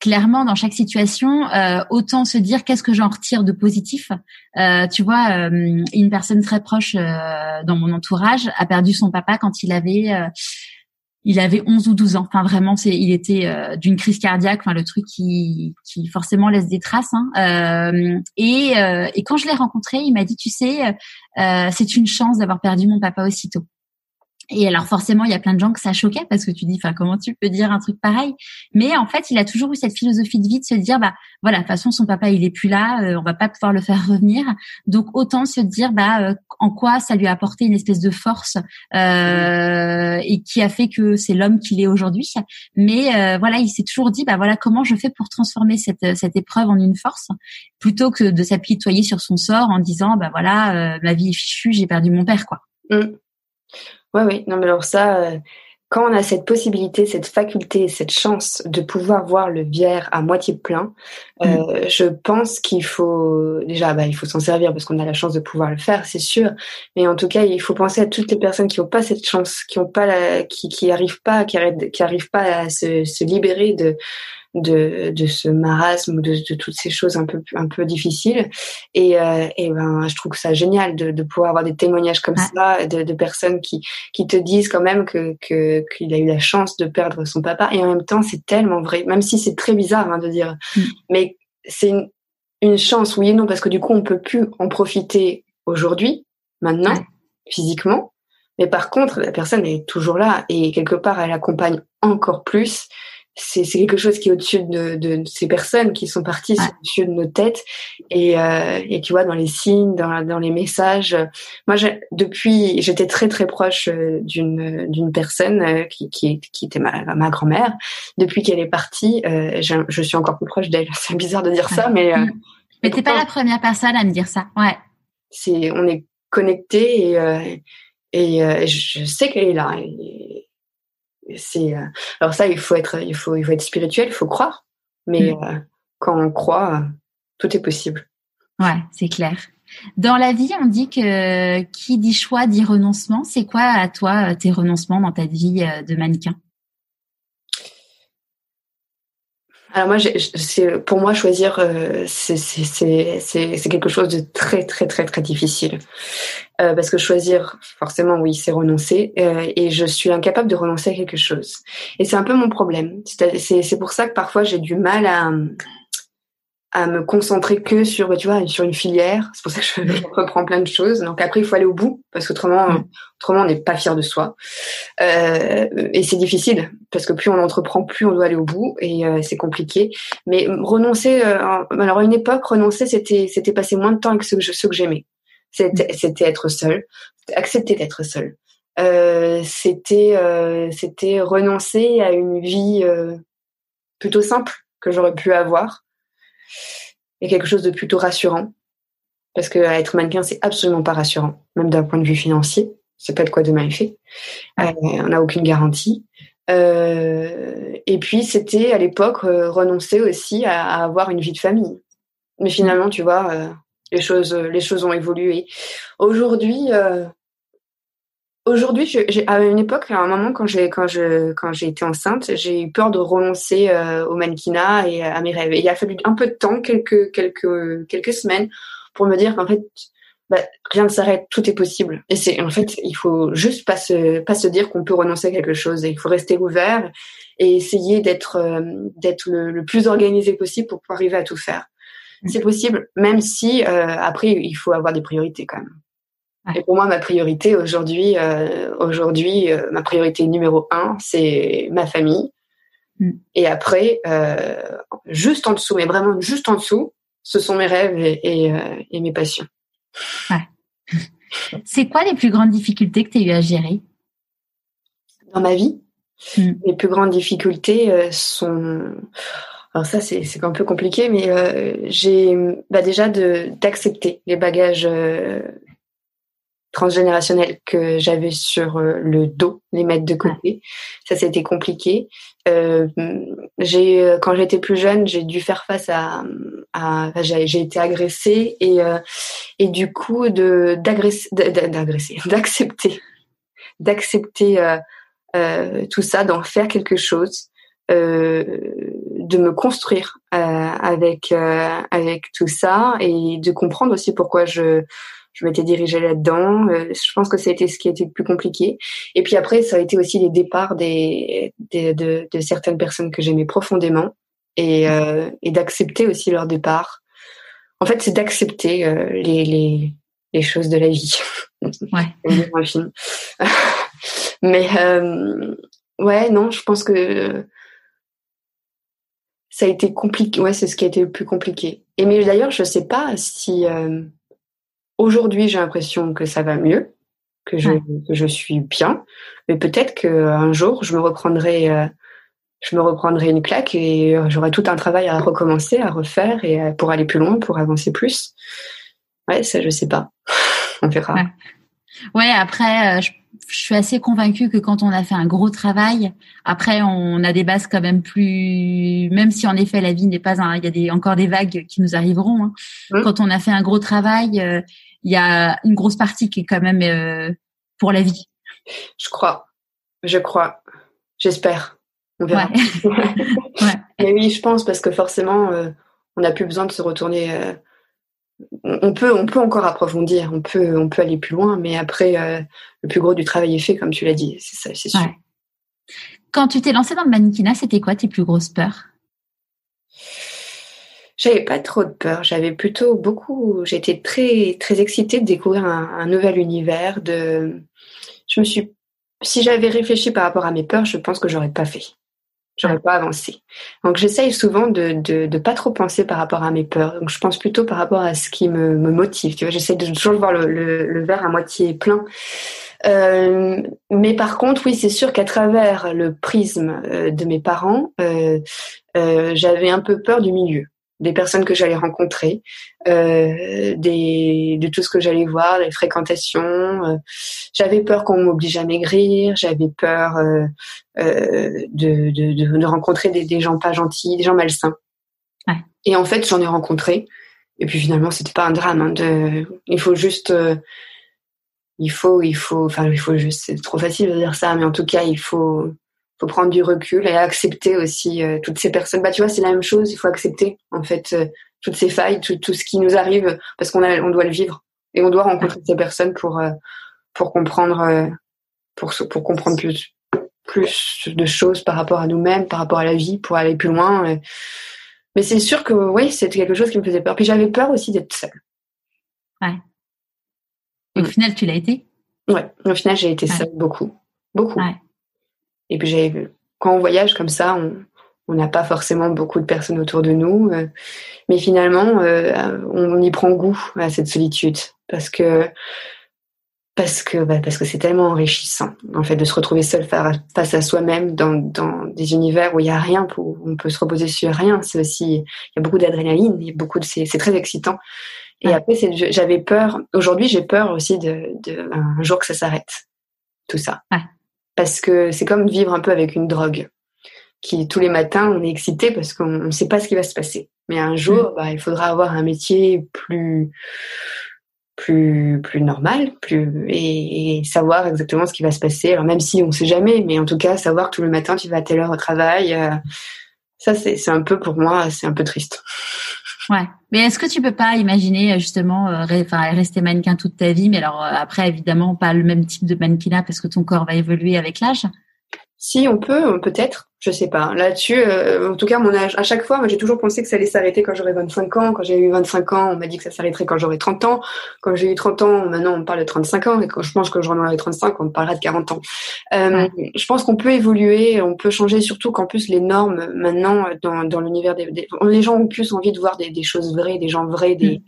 clairement dans chaque situation, euh, autant se dire qu'est-ce que j'en retire de positif? Euh, tu vois, euh, une personne très proche dans mon entourage a perdu son papa quand il avait il avait 11 ou 12 ans. Enfin vraiment, c'est il était d'une crise cardiaque. Enfin le truc qui qui forcément laisse des traces. Hein. et et quand je l'ai rencontré, il m'a dit tu sais, c'est une chance d'avoir perdu mon papa aussitôt. Et alors forcément, il y a plein de gens que ça choquait parce que tu dis, enfin, comment tu peux dire un truc pareil? Mais en fait, il a toujours eu cette philosophie de vie de se dire, bah voilà, de toute façon, son papa, il est plus là, euh, on va pas pouvoir le faire *laughs* revenir. Donc autant se dire, bah euh, en quoi ça lui a apporté une espèce de force euh, et qui a fait que c'est l'homme qu'il est aujourd'hui. Mais euh, voilà, il s'est toujours dit, bah voilà, comment je fais pour transformer cette cette épreuve en une force? Plutôt que de s'apitoyer sur son sort en disant, bah voilà, ma vie est fichue, j'ai perdu mon père, quoi. Mmh. Ouais, oui. Non, mais alors ça, euh, quand on a cette possibilité, cette faculté, cette chance de pouvoir voir le verre à moitié plein, euh, mm. je pense qu'il faut déjà, bah, il faut s'en servir parce qu'on a la chance de pouvoir le faire, c'est sûr. Mais en tout cas, il faut penser à toutes les personnes qui n'ont pas cette chance, qui ont pas, la, qui, qui arrivent pas, qui arrivent, pas à se, se libérer de de, de ce marasme ou de, de, toutes ces choses un peu un peu difficiles. Et, euh, et ben je trouve ça génial de, de pouvoir avoir des témoignages comme ça de, de, personnes qui qui te disent quand même que qu'il a eu la chance de perdre son papa. Et en même temps c'est tellement vrai même si c'est très bizarre hein, de dire. Mm. mais c'est une, une chance oui et non parce que du coup on peut plus en profiter aujourd'hui maintenant physiquement. Mais par contre la personne est toujours là et quelque part elle accompagne encore plus c'est quelque chose qui est au-dessus de, de, ces personnes qui sont parties au-dessus de nos têtes. Et, euh, et tu vois dans les signes dans, dans les messages moi depuis j'étais très très proche euh, d'une d'une personne euh, qui, qui, qui était ma, ma grand-mère. Depuis qu'elle est partie euh, je, je, suis encore plus proche d'elle. *laughs* C'est bizarre de dire ça mais euh, mm. mais t'es pas la première personne à me dire ça ouais. C'est on est connecté et et je sais qu'elle est là. Et, c'est euh, alors ça il faut être il faut il faut être spirituel il faut croire. Mais mm. euh, quand on croit tout est possible. Ouais c'est clair. Dans la vie on dit que qui dit choix dit renoncement. C'est quoi à toi tes renoncements dans ta vie euh, de mannequin? Alors moi, c'est pour moi choisir, euh, c'est quelque chose de très très très très difficile euh, parce que choisir, forcément, oui, c'est renoncer euh, et je suis incapable de renoncer à quelque chose. Et c'est un peu mon problème. C'est pour ça que parfois j'ai du mal à à me concentrer que sur, bah, tu vois, sur une filière. C'est pour ça que je, reprends plein de choses. Donc après, il faut aller au bout parce qu'autrement, mm. autrement, on n'est pas fier de soi. Euh, et c'est difficile parce que plus on entreprend, plus on doit aller au bout et euh, c'est compliqué. Mais renoncer, euh, alors à une époque, renoncer, c'était c'était passer moins de temps avec ceux que, ceux que j'aimais. C'était mm. c'était être seul, accepter d'être seul. Euh, c'était euh, c'était renoncer à une vie plutôt simple que j'aurais pu avoir et quelque chose de plutôt rassurant. Parce que être mannequin, c'est absolument pas rassurant, même d'un point de vue financier. C'est pas de quoi demain est fait. Euh, on n'a aucune garantie. Euh, et puis c'était à l'époque euh, renoncer aussi à, avoir une vie de famille. Mais finalement, tu vois, les choses, les choses ont évolué. Aujourd'hui, Aujourd'hui, à une époque, à un moment quand j'ai quand je quand j'ai été enceinte, j'ai eu peur de renoncer euh, au mannequinat et à mes rêves. Et il a fallu un peu de temps, quelques quelques quelques semaines, pour me dire qu'en fait, bah, rien ne s'arrête, tout est possible. Et c'est en fait, il faut juste pas se pas se dire qu'on peut renoncer à quelque chose. Et il faut rester ouvert et essayer d'être euh, d'être le, plus organisé possible pour pouvoir arriver à tout faire. Mmh. C'est possible, même si euh, après il faut avoir des priorités quand même. Et pour moi, ma priorité aujourd'hui, euh, aujourd'hui, euh, ma priorité numéro un, c'est ma famille. Mm. Et après, euh, juste en dessous, mais vraiment juste en dessous, ce sont mes rêves et, et, mes passions. Ouais. *laughs* c'est quoi les plus grandes difficultés que tu as eu à gérer? Dans ma vie? Mm. Les plus grandes difficultés sont alors ça c'est c'est un peu compliqué mais j'ai bah déjà d'accepter les bagages transgénérationnel que j'avais sur euh, le dos, les mettre de côté. Ça, c'était compliqué. Euh, j'ai, euh, quand j'étais plus jeune, j'ai dû faire face à, à j'ai été agressée et euh, et du coup de d'agresser, d'agresser, *laughs* d'accepter, d'accepter euh, tout ça, d'en faire quelque chose. de me construire avec avec tout ça et de comprendre aussi pourquoi je je m'étais dirigée là-dedans. Euh, je pense que ça a été ce qui a été le plus compliqué. Et puis après, ça a été aussi les départs des, des de, de, certaines personnes que j'aimais profondément et, euh, et d'accepter aussi leur départ. En fait, c'est d'accepter euh, les, les, les choses de la vie. *laughs* Ouais. film. *laughs* Mais euh, ouais, non, je pense que ça a été compliqué. Ouais, c'est ce qui a été le plus compliqué. Et mais d'ailleurs, je sais pas si euh, Aujourd'hui, j'ai l'impression que ça va mieux, que je, que je suis bien, mais peut-être qu'un jour, je me reprendrai, euh, je me reprendrai une claque et euh, j'aurai tout un travail à recommencer, à refaire et euh, pour aller plus loin, pour avancer plus. Ouais, ça, je sais pas. *laughs* On verra. Ouais, après, suis assez convaincue que quand on a fait un gros travail, après on a des bases quand même plus, même si en effet la vie n'est pas un, il y a des, encore des vagues qui nous arriveront. Hein. Quand on a fait un gros travail, euh, il y a une grosse partie qui est quand même euh, pour la vie. Je crois, je crois, j'espère. On verra. Ouais. *laughs* Mais oui, je pense parce que forcément, euh, on n'a plus besoin de se retourner on peut, on peut encore approfondir, on peut, on peut aller plus loin, mais après, euh, le plus gros du travail est fait, comme tu l'as dit, c'est ça, c'est sûr. Quand tu t'es lancée dans le mannequinat, c'était quoi tes plus grosses peurs? J'avais pas trop de peur, j'avais plutôt beaucoup, j'étais très, très excitée de découvrir un, nouvel univers. De, je me suis, si j'avais réfléchi par rapport à mes peurs, je pense que j'aurais pas fait j'aurais pas avancé. Donc j'essaye souvent de, de, de pas trop penser par rapport à mes peurs. Donc je pense plutôt par rapport à ce qui me, me motive. Tu vois, j'essaie de toujours voir le, le, le, verre à moitié plein. Euh, mais par contre, oui, c'est sûr qu'à travers le prisme euh, de mes parents, euh, euh, j'avais un peu peur du milieu des personnes que j'allais rencontrer, euh, des, de tout ce que j'allais voir, les fréquentations. Euh, j'avais peur qu'on m'oblige à maigrir, j'avais peur euh, euh de, de, de, rencontrer des, des, gens pas gentils, des gens malsains. Ouais. Et en fait, j'en ai rencontré. Et puis finalement, c'était pas un drame. Hein, de, il faut juste, euh, il faut, il faut, enfin, il faut juste. C'est trop facile de dire ça, mais en tout cas, il faut faut prendre du recul et accepter aussi euh, toutes ces personnes. Bah, tu vois, c'est la même chose. Il faut accepter en fait euh, toutes ces failles, tout, tout, ce qui nous arrive parce qu'on a, on doit le vivre et on doit rencontrer ces personnes pour euh, pour comprendre pour pour comprendre plus plus de choses par rapport à nous-mêmes, par rapport à la vie, pour aller plus loin. Mais c'est sûr que oui, c'était quelque chose qui me faisait peur. Puis j'avais peur aussi d'être seule. Ouais. Et au mm. final, tu l'as été? Ouais. Au final, j'ai été seule beaucoup, beaucoup. Ouais. Et puis j'avais, quand on voyage comme ça, on n'a pas forcément beaucoup de personnes autour de nous, euh, mais finalement, euh, on y prend goût à cette solitude parce que parce que bah, parce que c'est tellement enrichissant en fait de se retrouver seul face à soi-même dans, dans des univers où il y a rien pour on peut se reposer sur rien. C'est aussi il y a beaucoup d'adrénaline il y a beaucoup de c'est très excitant. Et après j'avais peur aujourd'hui j'ai peur aussi de, de un jour que ça s'arrête tout ça. Ouais parce que c'est comme vivre un peu avec une drogue. Qui tous les matins on est excité parce qu'on ne sait pas ce qui va se passer. Mais un jour, mm. bah, il faudra avoir un métier plus plus plus normal, plus et, savoir exactement ce qui va se passer. Alors même si on ne sait jamais, mais en tout cas savoir que tous les matins tu vas à telle heure au travail, euh, ça c'est c'est un peu pour moi c'est un peu triste. Ouais. Mais est-ce que tu peux pas imaginer euh, justement, euh, rester mannequin toute ta vie, mais alors euh, après évidemment pas le même type de mannequinat parce que ton corps va évoluer avec l'âge? Si on peut, peut-être je sais pas. Là-dessus, euh, en tout cas, mon âge, à chaque fois, moi, j'ai toujours pensé que ça allait s'arrêter quand j'aurais 25 ans. Quand j'ai eu 25 ans, on m'a dit que ça s'arrêterait quand j'aurais 30 ans. Quand j'ai eu 30 ans, maintenant, on parle de 35 ans. Et quand je pense que j'en aurai 35, on parlera de 40 ans. Euh, Je pense qu'on peut évoluer, on peut changer, surtout qu'en plus, les normes, maintenant, dans, dans l'univers des, Les gens ont plus envie de voir des, des choses vraies, des gens vrais, des... Mm.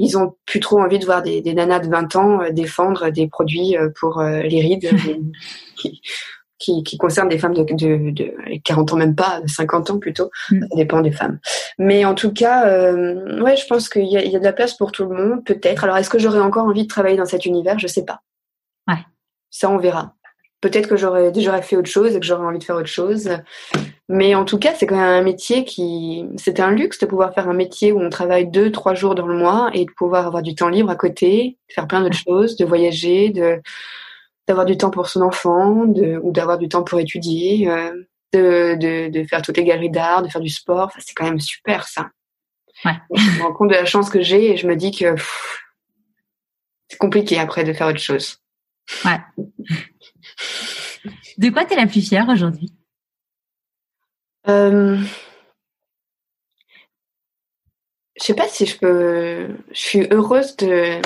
ils ont plus trop envie de voir des, des nanas de 20 ans euh, défendre des produits euh, pour les rides *laughs* qui, qui concerne des femmes de, de, de, 40 ans même pas, 50 ans plutôt. Mm. Ça dépend des femmes. Mais en tout cas, euh, ouais, je pense qu'il y, y, a de la place pour tout le monde, peut-être. Alors, est-ce que j'aurais encore envie de travailler dans cet univers? Je sais pas. Ouais. Ça, on verra. Peut-être que j'aurais déjà fait autre chose et que j'aurais envie de faire autre chose. Mais en tout cas, c'est quand même un métier qui, c'était un luxe de pouvoir faire un métier où on travaille deux, trois jours dans le mois et de pouvoir avoir du temps libre à côté, faire plein d'autres choses, de voyager, de, d'avoir du temps pour son enfant, de, ou d'avoir du temps pour étudier, euh, de, de, de, faire toutes les galeries d'art, de faire du sport. Enfin, c'est quand même super ça. Ouais. *laughs* Je me rends compte de la chance que j'ai et je me dis que c'est compliqué après de faire autre chose. Ouais. de quoi tu es la plus fière aujourd'hui? Euh, Je sais pas si je peux. Je suis heureuse de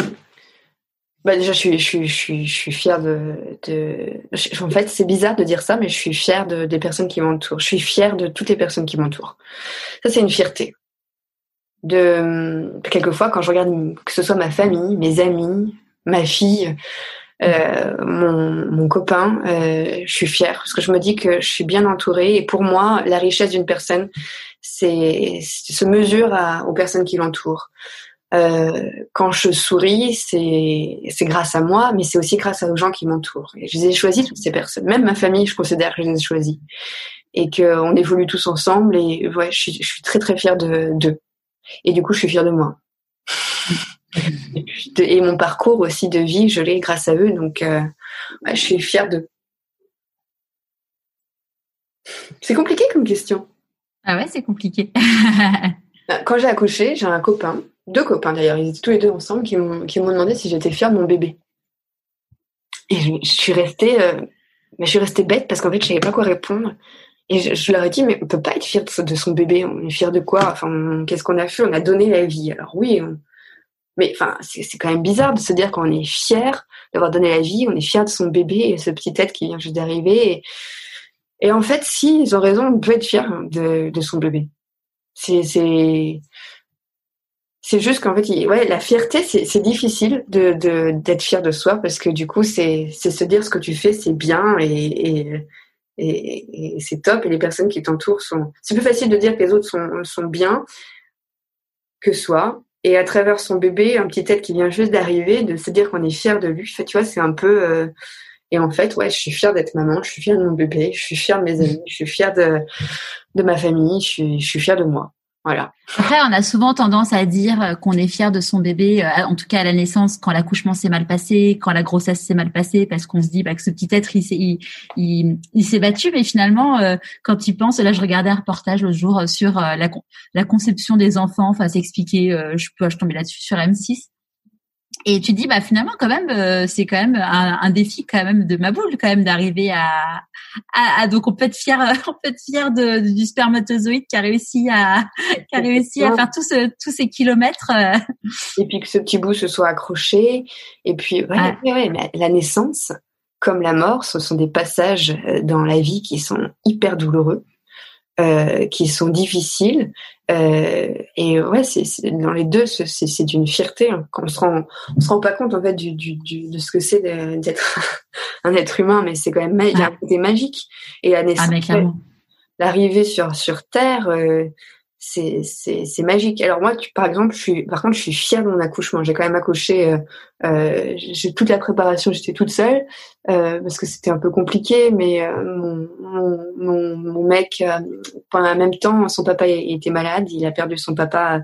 bah déjà, je suis, je suis, je suis, je suis fière de, de... En fait, c'est bizarre de dire ça, mais je suis fière de, des personnes qui m'entourent. Je suis fière de toutes les personnes qui m'entourent. Ça, c'est une fierté. De quelquefois, quand je regarde que ce soit ma famille, mes amis, ma fille, euh, mon, mon copain, euh, je suis fière parce que je me dis que je suis bien entourée. Et pour moi, la richesse d'une personne, c'est se mesure à, aux personnes qui l'entourent. Euh, quand je souris, c'est grâce à moi, mais c'est aussi grâce aux gens qui m'entourent. Et je les ai choisis toutes ces personnes, même ma famille, je considère que je les ai choisis et qu'on évolue tous ensemble. Et ouais, je suis, je suis très très fière de d'eux. Et du coup, je suis fière de moi. *laughs* et mon parcours aussi de vie, je l'ai grâce à eux, donc euh, ouais, je suis fière d'eux. C'est compliqué comme question. Ah ouais, c'est compliqué. *laughs* Quand j'ai accouché, j'ai un copain, deux copains d'ailleurs, ils étaient tous les deux ensemble, qui m'ont demandé si j'étais fière de mon bébé. Et je, suis restée, euh, mais je suis restée bête parce qu'en fait, je savais pas quoi répondre. Et je, leur ai dit, mais on peut pas être fier de, son bébé. On est fier de quoi? Enfin, qu'est-ce qu'on a fait? On a donné la vie. Alors oui, mais enfin, c'est quand même bizarre de se dire qu'on est fier d'avoir donné la vie. On est fier de son bébé et ce petit être qui vient juste d'arriver. Et, et en fait, si, ils ont raison, on peut être fier de, de son bébé. C'est, c'est, juste qu'en fait, ouais, la fierté, c'est, difficile de, d'être fier de soi parce que du coup, c'est, se dire ce que tu fais, c'est bien et, et, c'est top. Et les personnes qui t'entourent sont, c'est plus facile de dire que les autres sont, sont bien que soi. Et à travers son bébé, un petit être qui vient juste d'arriver, de se dire qu'on est fier de lui. Tu vois, c'est un peu, euh, et en fait, ouais, je suis fière d'être maman, je suis fière de mon bébé, je suis fière de mes amis, je suis fière de, de ma famille, je suis, je suis fière de moi. Voilà. Après, on a souvent tendance à dire qu'on est fier de son bébé, euh, en tout cas à la naissance, quand l'accouchement s'est mal passé, quand la grossesse s'est mal passée, parce qu'on se dit bah, que ce petit être, il s'est, battu. Mais finalement, euh, quand il pense, là, je regardais un reportage l'autre jour sur euh, la, la conception des enfants, enfin, s'expliquer, je peux, je tomber là-dessus sur M6. Et tu dis, bah finalement, quand même, euh, c'est quand même un, un, défi quand même de ma boule, quand même, d'arriver à, à, donc on peut être fier, *laughs* on peut être fier de, du spermatozoïde qui a réussi à, *laughs* qui a réussi à faire tous tous ces kilomètres. Euh. Et puis que ce petit bout se soit accroché. Et puis, ouais, ouais. ouais la naissance, comme la mort, ce sont des passages euh, dans la vie qui sont hyper douloureux. Euh, qui sont difficiles. Euh, et ouais, c'est, dans les deux, c'est, c'est d'une fierté. Hein. Quand on se rend, on se rend pas compte en fait du, du, du de ce que c'est d'être *laughs* un être humain, mais c'est quand même il y a un côté magique. Et la naissance, ah, l'arrivée sur sur Terre, euh, c'est c'est c'est magique. Alors moi, tu, par exemple, je suis par contre, je suis fière de mon accouchement. J'ai quand même accouché. Euh, euh, j'ai toute la préparation, j'étais toute seule euh, parce que c'était un peu compliqué. Mais euh, mon, mon, mon, mec, euh, pendant le même temps, son papa était malade. Il a perdu son papa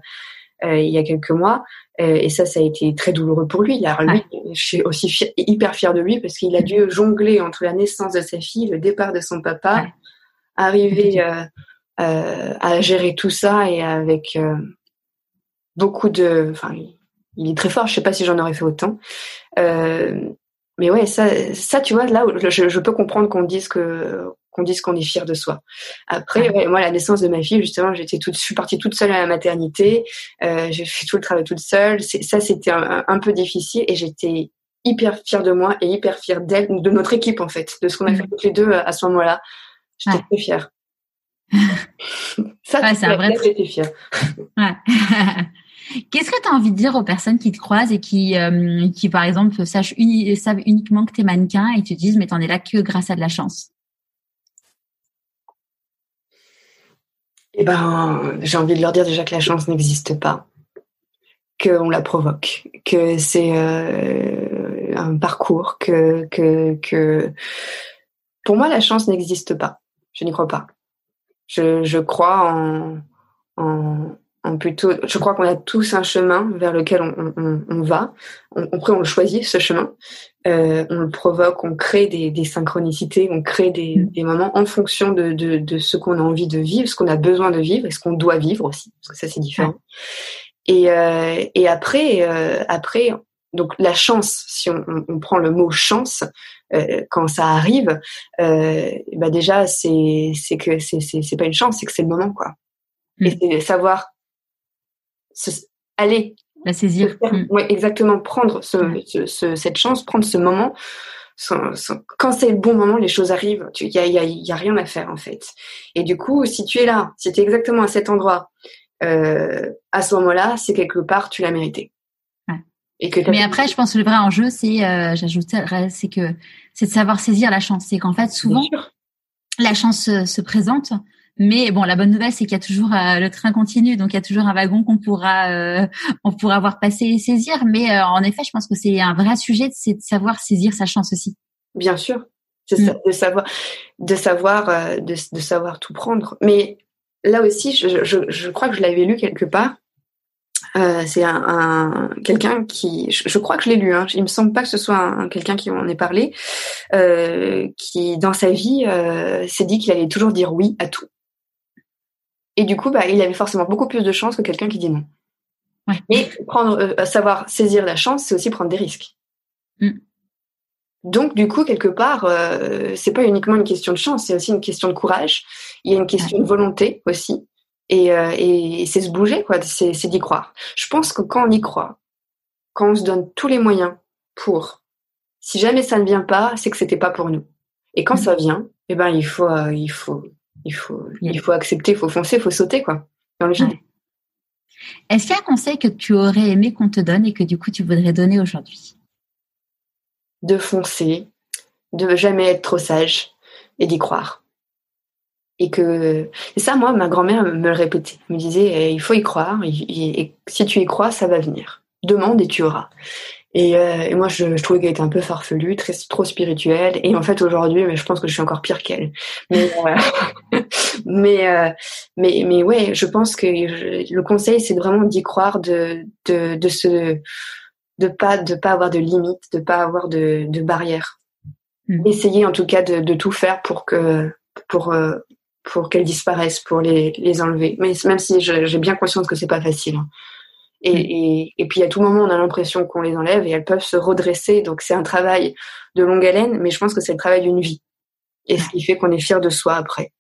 il y a quelques mois. et ça, ça a été très douloureux pour lui. Alors lui, je suis aussi hyper fière de lui parce qu'il a dû jongler entre la naissance de sa fille, le départ de son papa, arriver euh, à gérer tout ça et avec euh, beaucoup de. Enfin, il est très fort. Je sais pas si j'en aurais fait autant. Euh, mais ouais, ça, ça, tu vois, là, je, je peux comprendre qu'on dise que qu'on dise qu'on est fier de soi. Après, moi, la naissance de ma fille, justement, j'étais toute, je suis partie toute seule à la maternité. Euh, j'ai fait tout le travail toute seule. Ça, c'était un, un, peu difficile et j'étais hyper fière de moi et hyper fière d'elle, de notre équipe en fait, de ce qu'on a fait mmh. toutes les deux à ce moment-là. J'étais très fière. Ça, c'est un vrai truc. Ouais. *laughs* Qu'est-ce que tu as envie de dire aux personnes qui te croisent et qui, euh, qui par exemple, sachent savent uniquement que tu es mannequin et te disent, mais t'en es là que grâce à de la chance? Eh ben, j'ai envie de leur dire déjà que la chance n'existe pas, qu'on la provoque, que c'est euh, un parcours, que, que, que pour moi, la chance n'existe pas. Je n'y crois pas. Je, je crois en, en, en, plutôt. Je crois qu'on a tous un chemin vers lequel on, on, on va. On, après, on le choisit ce chemin. Euh, on le provoque, on crée des, des synchronicités, on crée des, mm. des, moments en fonction de, de, de ce qu'on a envie de vivre, ce qu'on a besoin de vivre et ce qu'on doit vivre aussi, parce que ça c'est différent. Et, euh, et après, euh, après, donc la chance, si on, on, prend le mot chance, euh, quand ça arrive, euh, bah déjà c'est c'est que c'est c'est pas une chance, c'est que c'est le moment quoi. Mm. Et c'est savoir se, aller la saisir. Mm. Ouais, exactement. Prendre ce, ce, cette chance, prendre ce moment. quand c'est le bon moment, les choses arrivent. Il y a, y, a, y a rien à faire en fait. Et du coup, si tu es là, si tu es exactement à cet endroit, euh, à ce moment-là, c'est quelque part tu l'as mérité. Mais après, je pense que le vrai enjeu, c'est, euh, j'ajouterais, c'est que c'est de savoir saisir la chance. C'est qu'en fait, souvent, la chance se, présente, Mais bon, la bonne nouvelle, c'est qu'il y a toujours euh, le train continue, donc il y a toujours un wagon qu'on pourra, euh, on pourra voir passer et saisir. Mais euh, en effet, je pense que c'est un vrai sujet, c'est de savoir saisir sa chance aussi. Bien sûr, c'est mm. de savoir, de savoir, de, de, savoir tout prendre. Mais là aussi, je, je, je crois que je l'avais lu quelque part. Euh, c'est un, un quelqu'un qui, je, je, crois que je l'ai lu. Hein, il me semble pas que ce soit un, quelqu'un qui en ait parlé, euh, qui dans sa vie euh, s'est dit qu'il allait toujours dire oui à tout. Et du coup, bah, il avait forcément beaucoup plus de chances que quelqu'un qui dit non. Ouais. Mais prendre, euh, savoir saisir la chance, c'est aussi prendre des risques. Mm. Donc, du coup, quelque part, euh, c'est pas uniquement une question de chance, c'est aussi une question de courage. Il y a une question de volonté aussi. Et, euh, et c'est se bouger, quoi. C'est, c'est d'y croire. Je pense que quand on y croit, quand on se donne tous les moyens pour, si jamais ça ne vient pas, c'est que c'était pas pour nous. Et quand mm. ça vient, eh ben il faut, euh, il faut, il faut, il faut accepter, il faut foncer, il faut sauter, quoi, dans le vide. Est-ce qu'il y a un conseil que tu aurais aimé qu'on te donne et que du coup tu voudrais donner aujourd'hui? De foncer, de jamais être trop sage et d'y croire et que et ça moi ma grand-mère me le répétait. Elle me disait eh, il faut y croire. Et, si tu y crois ça va venir. Demande et tu auras. Et, euh, et moi je, je, trouvais qu'elle était un peu farfelue très trop spirituelle. Et en fait aujourd'hui mais je pense que je suis encore pire qu'elle. Mais euh, *laughs* mais, euh, mais mais ouais je pense que le conseil c'est vraiment d'y croire de de de se de pas de pas avoir de limites de pas avoir de de barrières. Mmh. essayer en tout cas de, de tout faire pour que pour euh, pour qu'elles disparaissent, pour les, les enlever. Mais même si j'ai bien conscience que c'est pas facile. Hein. Et, mm. et, et, puis à tout moment, on a l'impression qu'on les enlève et elles peuvent se redresser. Donc c'est un travail de longue haleine, mais je pense que c'est le travail d'une vie. Et ce qui fait qu'on est fier de soi après.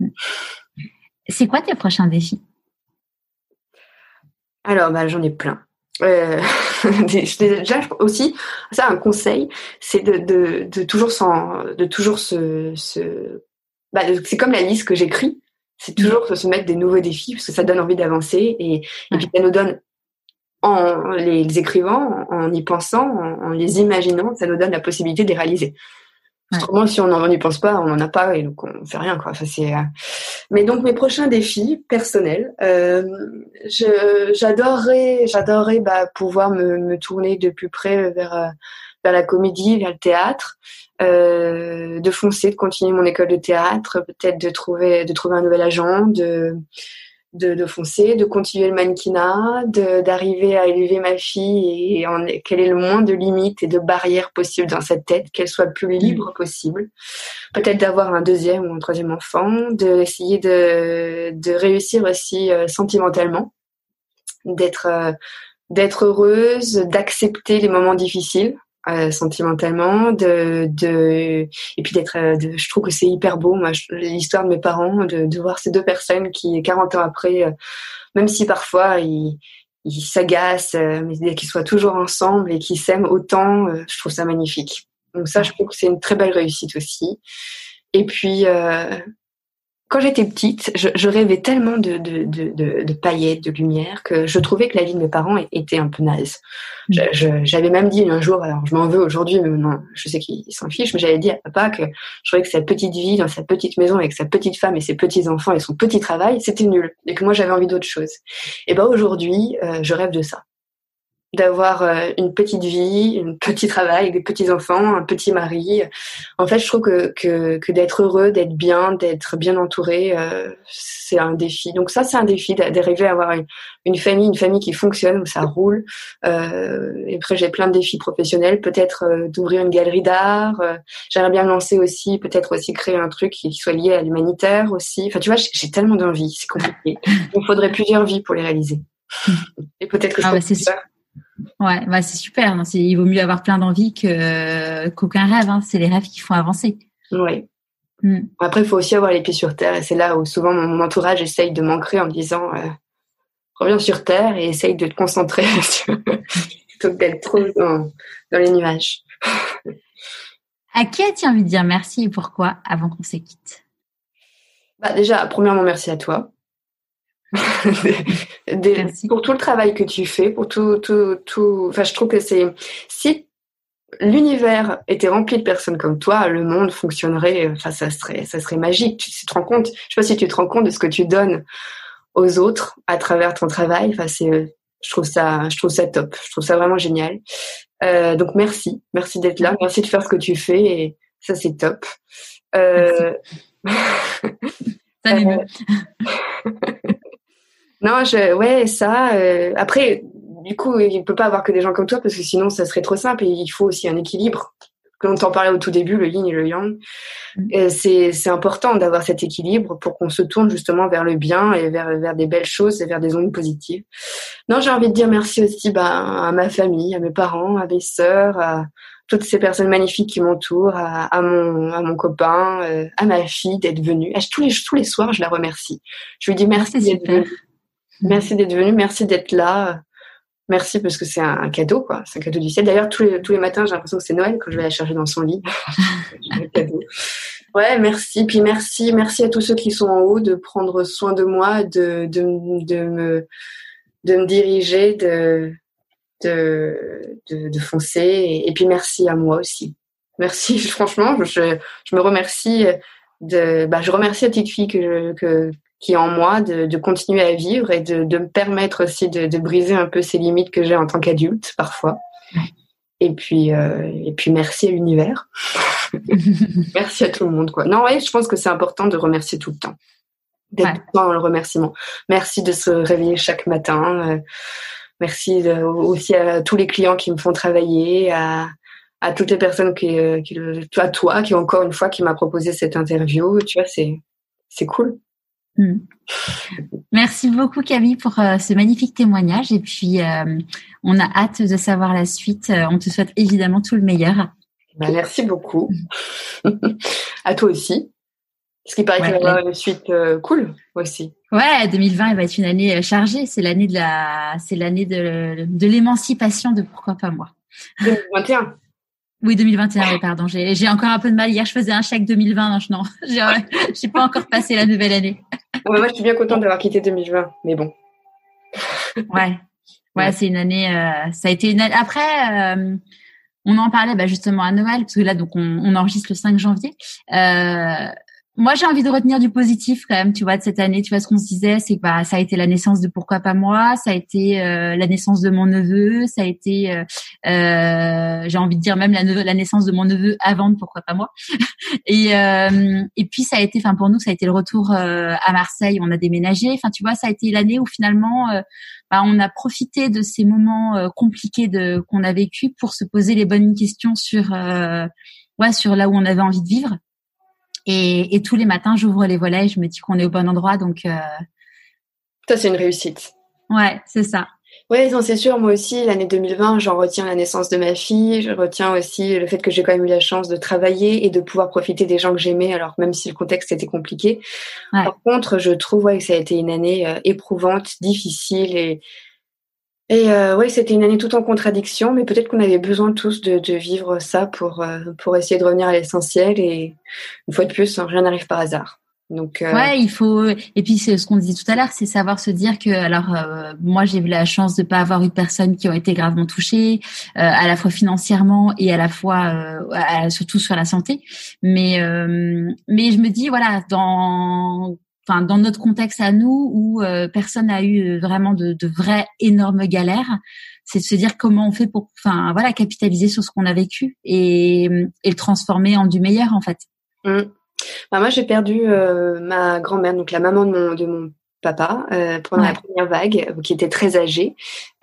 Mm. C'est quoi tes prochains défis? Alors, bah, j'en ai plein. Euh, *laughs* déjà aussi, ça un conseil, c'est de, de, de, toujours sans, de toujours se, se bah, c'est comme la liste que j'écris. C'est toujours se mettre des nouveaux défis parce que ça donne envie d'avancer et, et puis ça nous donne, en les écrivant, en y pensant, en, les imaginant, ça nous donne la possibilité de les réaliser. Autrement, si on n'y pense pas, on n'en a pas et donc on fait rien quoi. Enfin, c'est. Euh, mais donc mes prochains défis personnels, euh, j'adorerais, j'adorerais bah, pouvoir me, me, tourner de plus près vers euh, vers la comédie, vers le théâtre euh, de foncer, de continuer mon école de théâtre, peut-être de trouver, de trouver un nouvel agent, de, de, de foncer, de continuer le mannequinat, d'arriver à élever ma fille et en, quel est le moins de limites et de barrières possibles dans cette tête, qu'elle soit le plus libre possible. Peut-être d'avoir un deuxième ou un troisième enfant, d'essayer de, de réussir aussi euh, sentimentalement, d'être euh, d'être heureuse, d'accepter les moments difficiles euh, sentimentalement, de, de et puis d'être, euh, je trouve que c'est hyper beau, moi, l'histoire de mes parents, de, de, voir ces deux personnes qui, 40 ans après, euh, même si parfois ils, ils s'agacent, mais qu'ils soient toujours ensemble et qu'ils s'aiment autant, je trouve ça magnifique. Donc ça, je trouve que c'est une très belle réussite aussi. Et puis, quand j'étais petite, je, je, rêvais tellement de, de, de, de, paillettes, de lumière, que je trouvais que la vie de mes parents était un peu naze. Mm. J'avais même dit un jour, alors je m'en veux aujourd'hui, mais non, je sais qu'il s'en fiche, mais j'avais dit à papa que je trouvais que sa petite vie dans sa petite maison avec sa petite femme et ses petits enfants et son petit travail, c'était nul, et que moi j'avais envie d'autre chose. Et ben aujourd'hui, euh, je rêve de ça d'avoir euh, une petite vie, un petit travail, des petits enfants, un petit mari. En fait, je trouve que que, que d'être heureux, d'être bien, d'être bien entouré, euh, c'est un défi. Donc ça, c'est un défi d'arriver à avoir une, famille, une famille qui fonctionne où ça roule. Euh, et après, j'ai plein de défis professionnels, peut-être euh, d'ouvrir une galerie d'art. J'aimerais bien lancer aussi, peut-être aussi créer un truc qui soit lié à l'humanitaire aussi. Enfin, tu vois, j'ai tellement d'envies, c'est compliqué. *laughs* Il faudrait plusieurs vies pour les réaliser. *laughs* Et peut-être que je ah peux Ouais, bah c'est super. Hein. Il vaut mieux avoir plein d'envie que qu'aucun rêve. Hein. C'est les rêves qui font avancer. Oui. Hmm. Après, il faut aussi avoir les pieds sur terre. Et c'est là où souvent mon, entourage essaye de m'ancrer en me disant euh, reviens sur terre et essaye de te concentrer *laughs* plutôt que d'être trop dans, dans, les nuages. à qui as-tu envie de dire merci et pourquoi avant qu'on se quitte bah Déjà, premièrement, merci à toi pour tout le travail que tu fais, pour tout, tout, tout. Enfin, je trouve que c'est si l'univers était rempli de personnes comme toi, le monde fonctionnerait, enfin, ça serait, ça serait magique. Tu, te rends compte, je sais pas si tu te rends compte de ce que tu donnes aux autres à travers ton travail. Enfin, c'est, je trouve ça, je trouve ça top. Je trouve ça vraiment génial. Euh, donc merci, merci d'être là, merci de faire ce que tu fais et ça c'est top. Euh... ça *laughs* euh... *laughs* non, je, ouais, ça. Euh... Après, du coup, il ne peut pas avoir que des gens comme toi parce que sinon, ça serait trop simple. Et il faut aussi un équilibre. Comme on t'en parlait au tout début, le yin et le yang. Mm. C'est important d'avoir cet équilibre pour qu'on se tourne justement vers le bien et vers, vers des belles choses et vers des ondes positives. Non, j'ai envie de dire merci aussi bah, à ma famille, à mes parents, à mes sœurs, à toutes ces personnes magnifiques qui m'entourent, à, à, mon, à mon copain, euh, à ma fille d'être venue. Tous les, tous les soirs, je la remercie. Je lui dis merci d'être venue. Merci d'être venue, merci d'être là. Merci parce que c'est un, cadeau, quoi. C'est un cadeau du ciel. D'ailleurs, tous les, tous les matins, j'ai l'impression que c'est Noël quand je vais la chercher dans son lit. *laughs* cadeau. Ouais, merci. Puis merci, merci à tous ceux qui sont en haut de prendre soin de moi, de, de, de me, de me diriger, de, de, de, de foncer. Et, et, puis merci à moi aussi. Merci, *laughs* franchement, je, je me remercie de, bah, je remercie la petite fille que, que, qui est en moi de, de, continuer à vivre et de, de me permettre aussi de, de, briser un peu ces limites que j'ai en tant qu'adulte parfois. Et puis, euh, et puis merci à l'univers. *laughs* merci à tout le monde. Quoi. Non, ouais, je pense que c'est important de remercier tout le temps. D'être ouais. dans le remerciement. Merci de se réveiller chaque matin. Euh, merci de, aussi à tous les clients qui me font travailler, à, à toutes les personnes qui, euh, qui, à toi qui encore une fois qui m'a proposé cette interview. Tu vois, c'est c'est cool. Hmm. Merci beaucoup Camille pour euh, ce magnifique témoignage et puis euh, on a hâte de savoir la suite. Euh, on te souhaite évidemment tout le meilleur. Ben, merci beaucoup. *laughs* à toi aussi. Ce qui paraît ouais, qu'il va y avoir une suite cool aussi. Ouais, 2020 va être une année chargée. C'est l'année de la, c'est l'année de, de l'émancipation de pourquoi pas moi. 2021. Oui, 2021, oui, pardon. J'ai encore un peu de mal. Hier, je faisais un chèque 2020. Non, non *laughs* j'ai pas encore passé la nouvelle année. Moi, je suis bien contente d'avoir quitté 2020, mais bon. ouais, ouais, c'est une année. Euh, ça a été une année. Après, euh, on en parlait bah, justement à Noël, parce que là, donc, on, on enregistre le 5 janvier. Euh, moi, j'ai envie de retenir du positif quand même, tu vois, de cette année. Tu vois, ce qu'on se disait, c'est que bah, ça a été la naissance de Pourquoi pas moi, ça a été euh, la naissance de mon neveu, ça a été, euh, euh, j'ai envie de dire même la, la, naissance de mon neveu avant de Pourquoi pas moi. *laughs* et euh, et puis ça a été, enfin pour nous, ça a été le retour euh, à Marseille. On a déménagé. Enfin, tu vois, ça a été l'année où finalement, bah, on a profité de ces moments compliqués de qu'on a vécu pour se poser les bonnes questions sur, ouais, sur là où on avait envie de vivre. Et, et tous les matins, j'ouvre les volets et je me dis qu'on est au bon endroit. Donc, euh... ça, c'est une réussite. Ouais, c'est ça. Oui, c'est sûr. Moi aussi, l'année 2020, j'en retiens la naissance de ma fille. Je retiens aussi le fait que j'ai quand même eu la chance de travailler et de pouvoir profiter des gens que j'aimais, alors même si le contexte était compliqué. Ouais. Par contre, je trouve ouais, que ça a été une année euh, éprouvante, difficile et et euh, ouais, c'était une année tout en contradiction, mais peut-être qu'on avait besoin tous de, de vivre ça pour euh, pour essayer de revenir à l'essentiel. Et une fois de plus, rien n'arrive par hasard. Donc euh... ouais, il faut. Et puis c'est ce qu'on disait tout à l'heure, c'est savoir se dire que alors euh, moi j'ai eu la chance de pas avoir eu de personnes qui ont été gravement touchées, euh, à la fois financièrement et à la fois euh, surtout sur la santé. Mais mais je me dis voilà dans enfin dans notre contexte à nous où euh, personne n'a eu euh, vraiment de, de vraies énormes galères, c'est de se dire comment on fait pour, enfin voilà, capitaliser sur ce qu'on a vécu et, et le transformer en du meilleur en fait. Mmh. Bah, moi j'ai perdu euh, ma grand-mère, donc la maman de mon, de mon papa euh, pendant ouais. la première vague, qui était très âgée.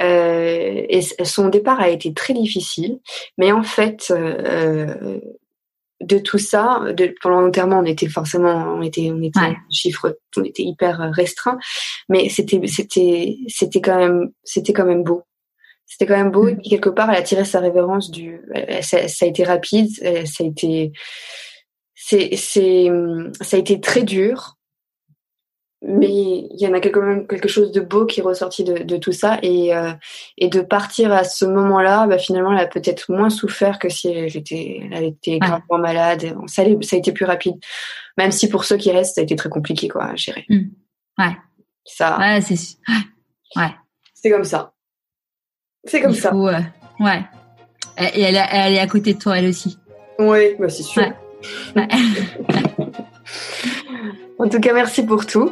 Euh, et son départ a été très difficile, mais en fait, euh, de tout ça, de, pendant l'enterrement, on était forcément, on était, on était ouais. chiffre, on était hyper restreint, mais c'était, c'était, c'était quand même, c'était quand même beau. C'était quand même beau. Mmh. Et puis quelque part, elle a tiré sa révérence du, ça, ça a été rapide, ça a été, c'est, c'est, ça a été très dur, mais il y en a quand même quelque chose de beau qui est ressorti de, de tout ça et, euh, et de partir à ce moment-là, bah, finalement, elle a peut-être moins souffert que si j'étais, elle était gravement ouais. malade. Ça, ça a été plus rapide, même si pour ceux qui restent, ça a été très compliqué quoi, à gérer. Mmh. Ouais. Ça. Ouais, c'est ouais. C'est comme ça. C'est comme il ça. Faut, euh, ouais. Et elle, elle, est à côté de toi, elle aussi. Oui, bah c'est sûr. *laughs* en tout cas, merci pour tout.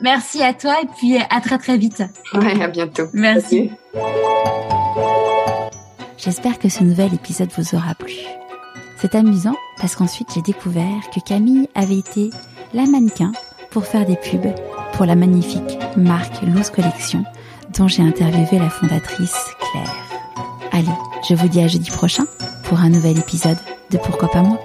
Merci à toi et puis à très très vite. Ouais, à bientôt. Merci. J'espère que ce nouvel épisode vous aura plu. C'est amusant parce qu'ensuite j'ai découvert que Camille avait été la mannequin pour faire des pubs pour la magnifique marque Loose Collection dont j'ai interviewé la fondatrice Claire. Allez, je vous dis à jeudi prochain pour un nouvel épisode de Pourquoi pas moi?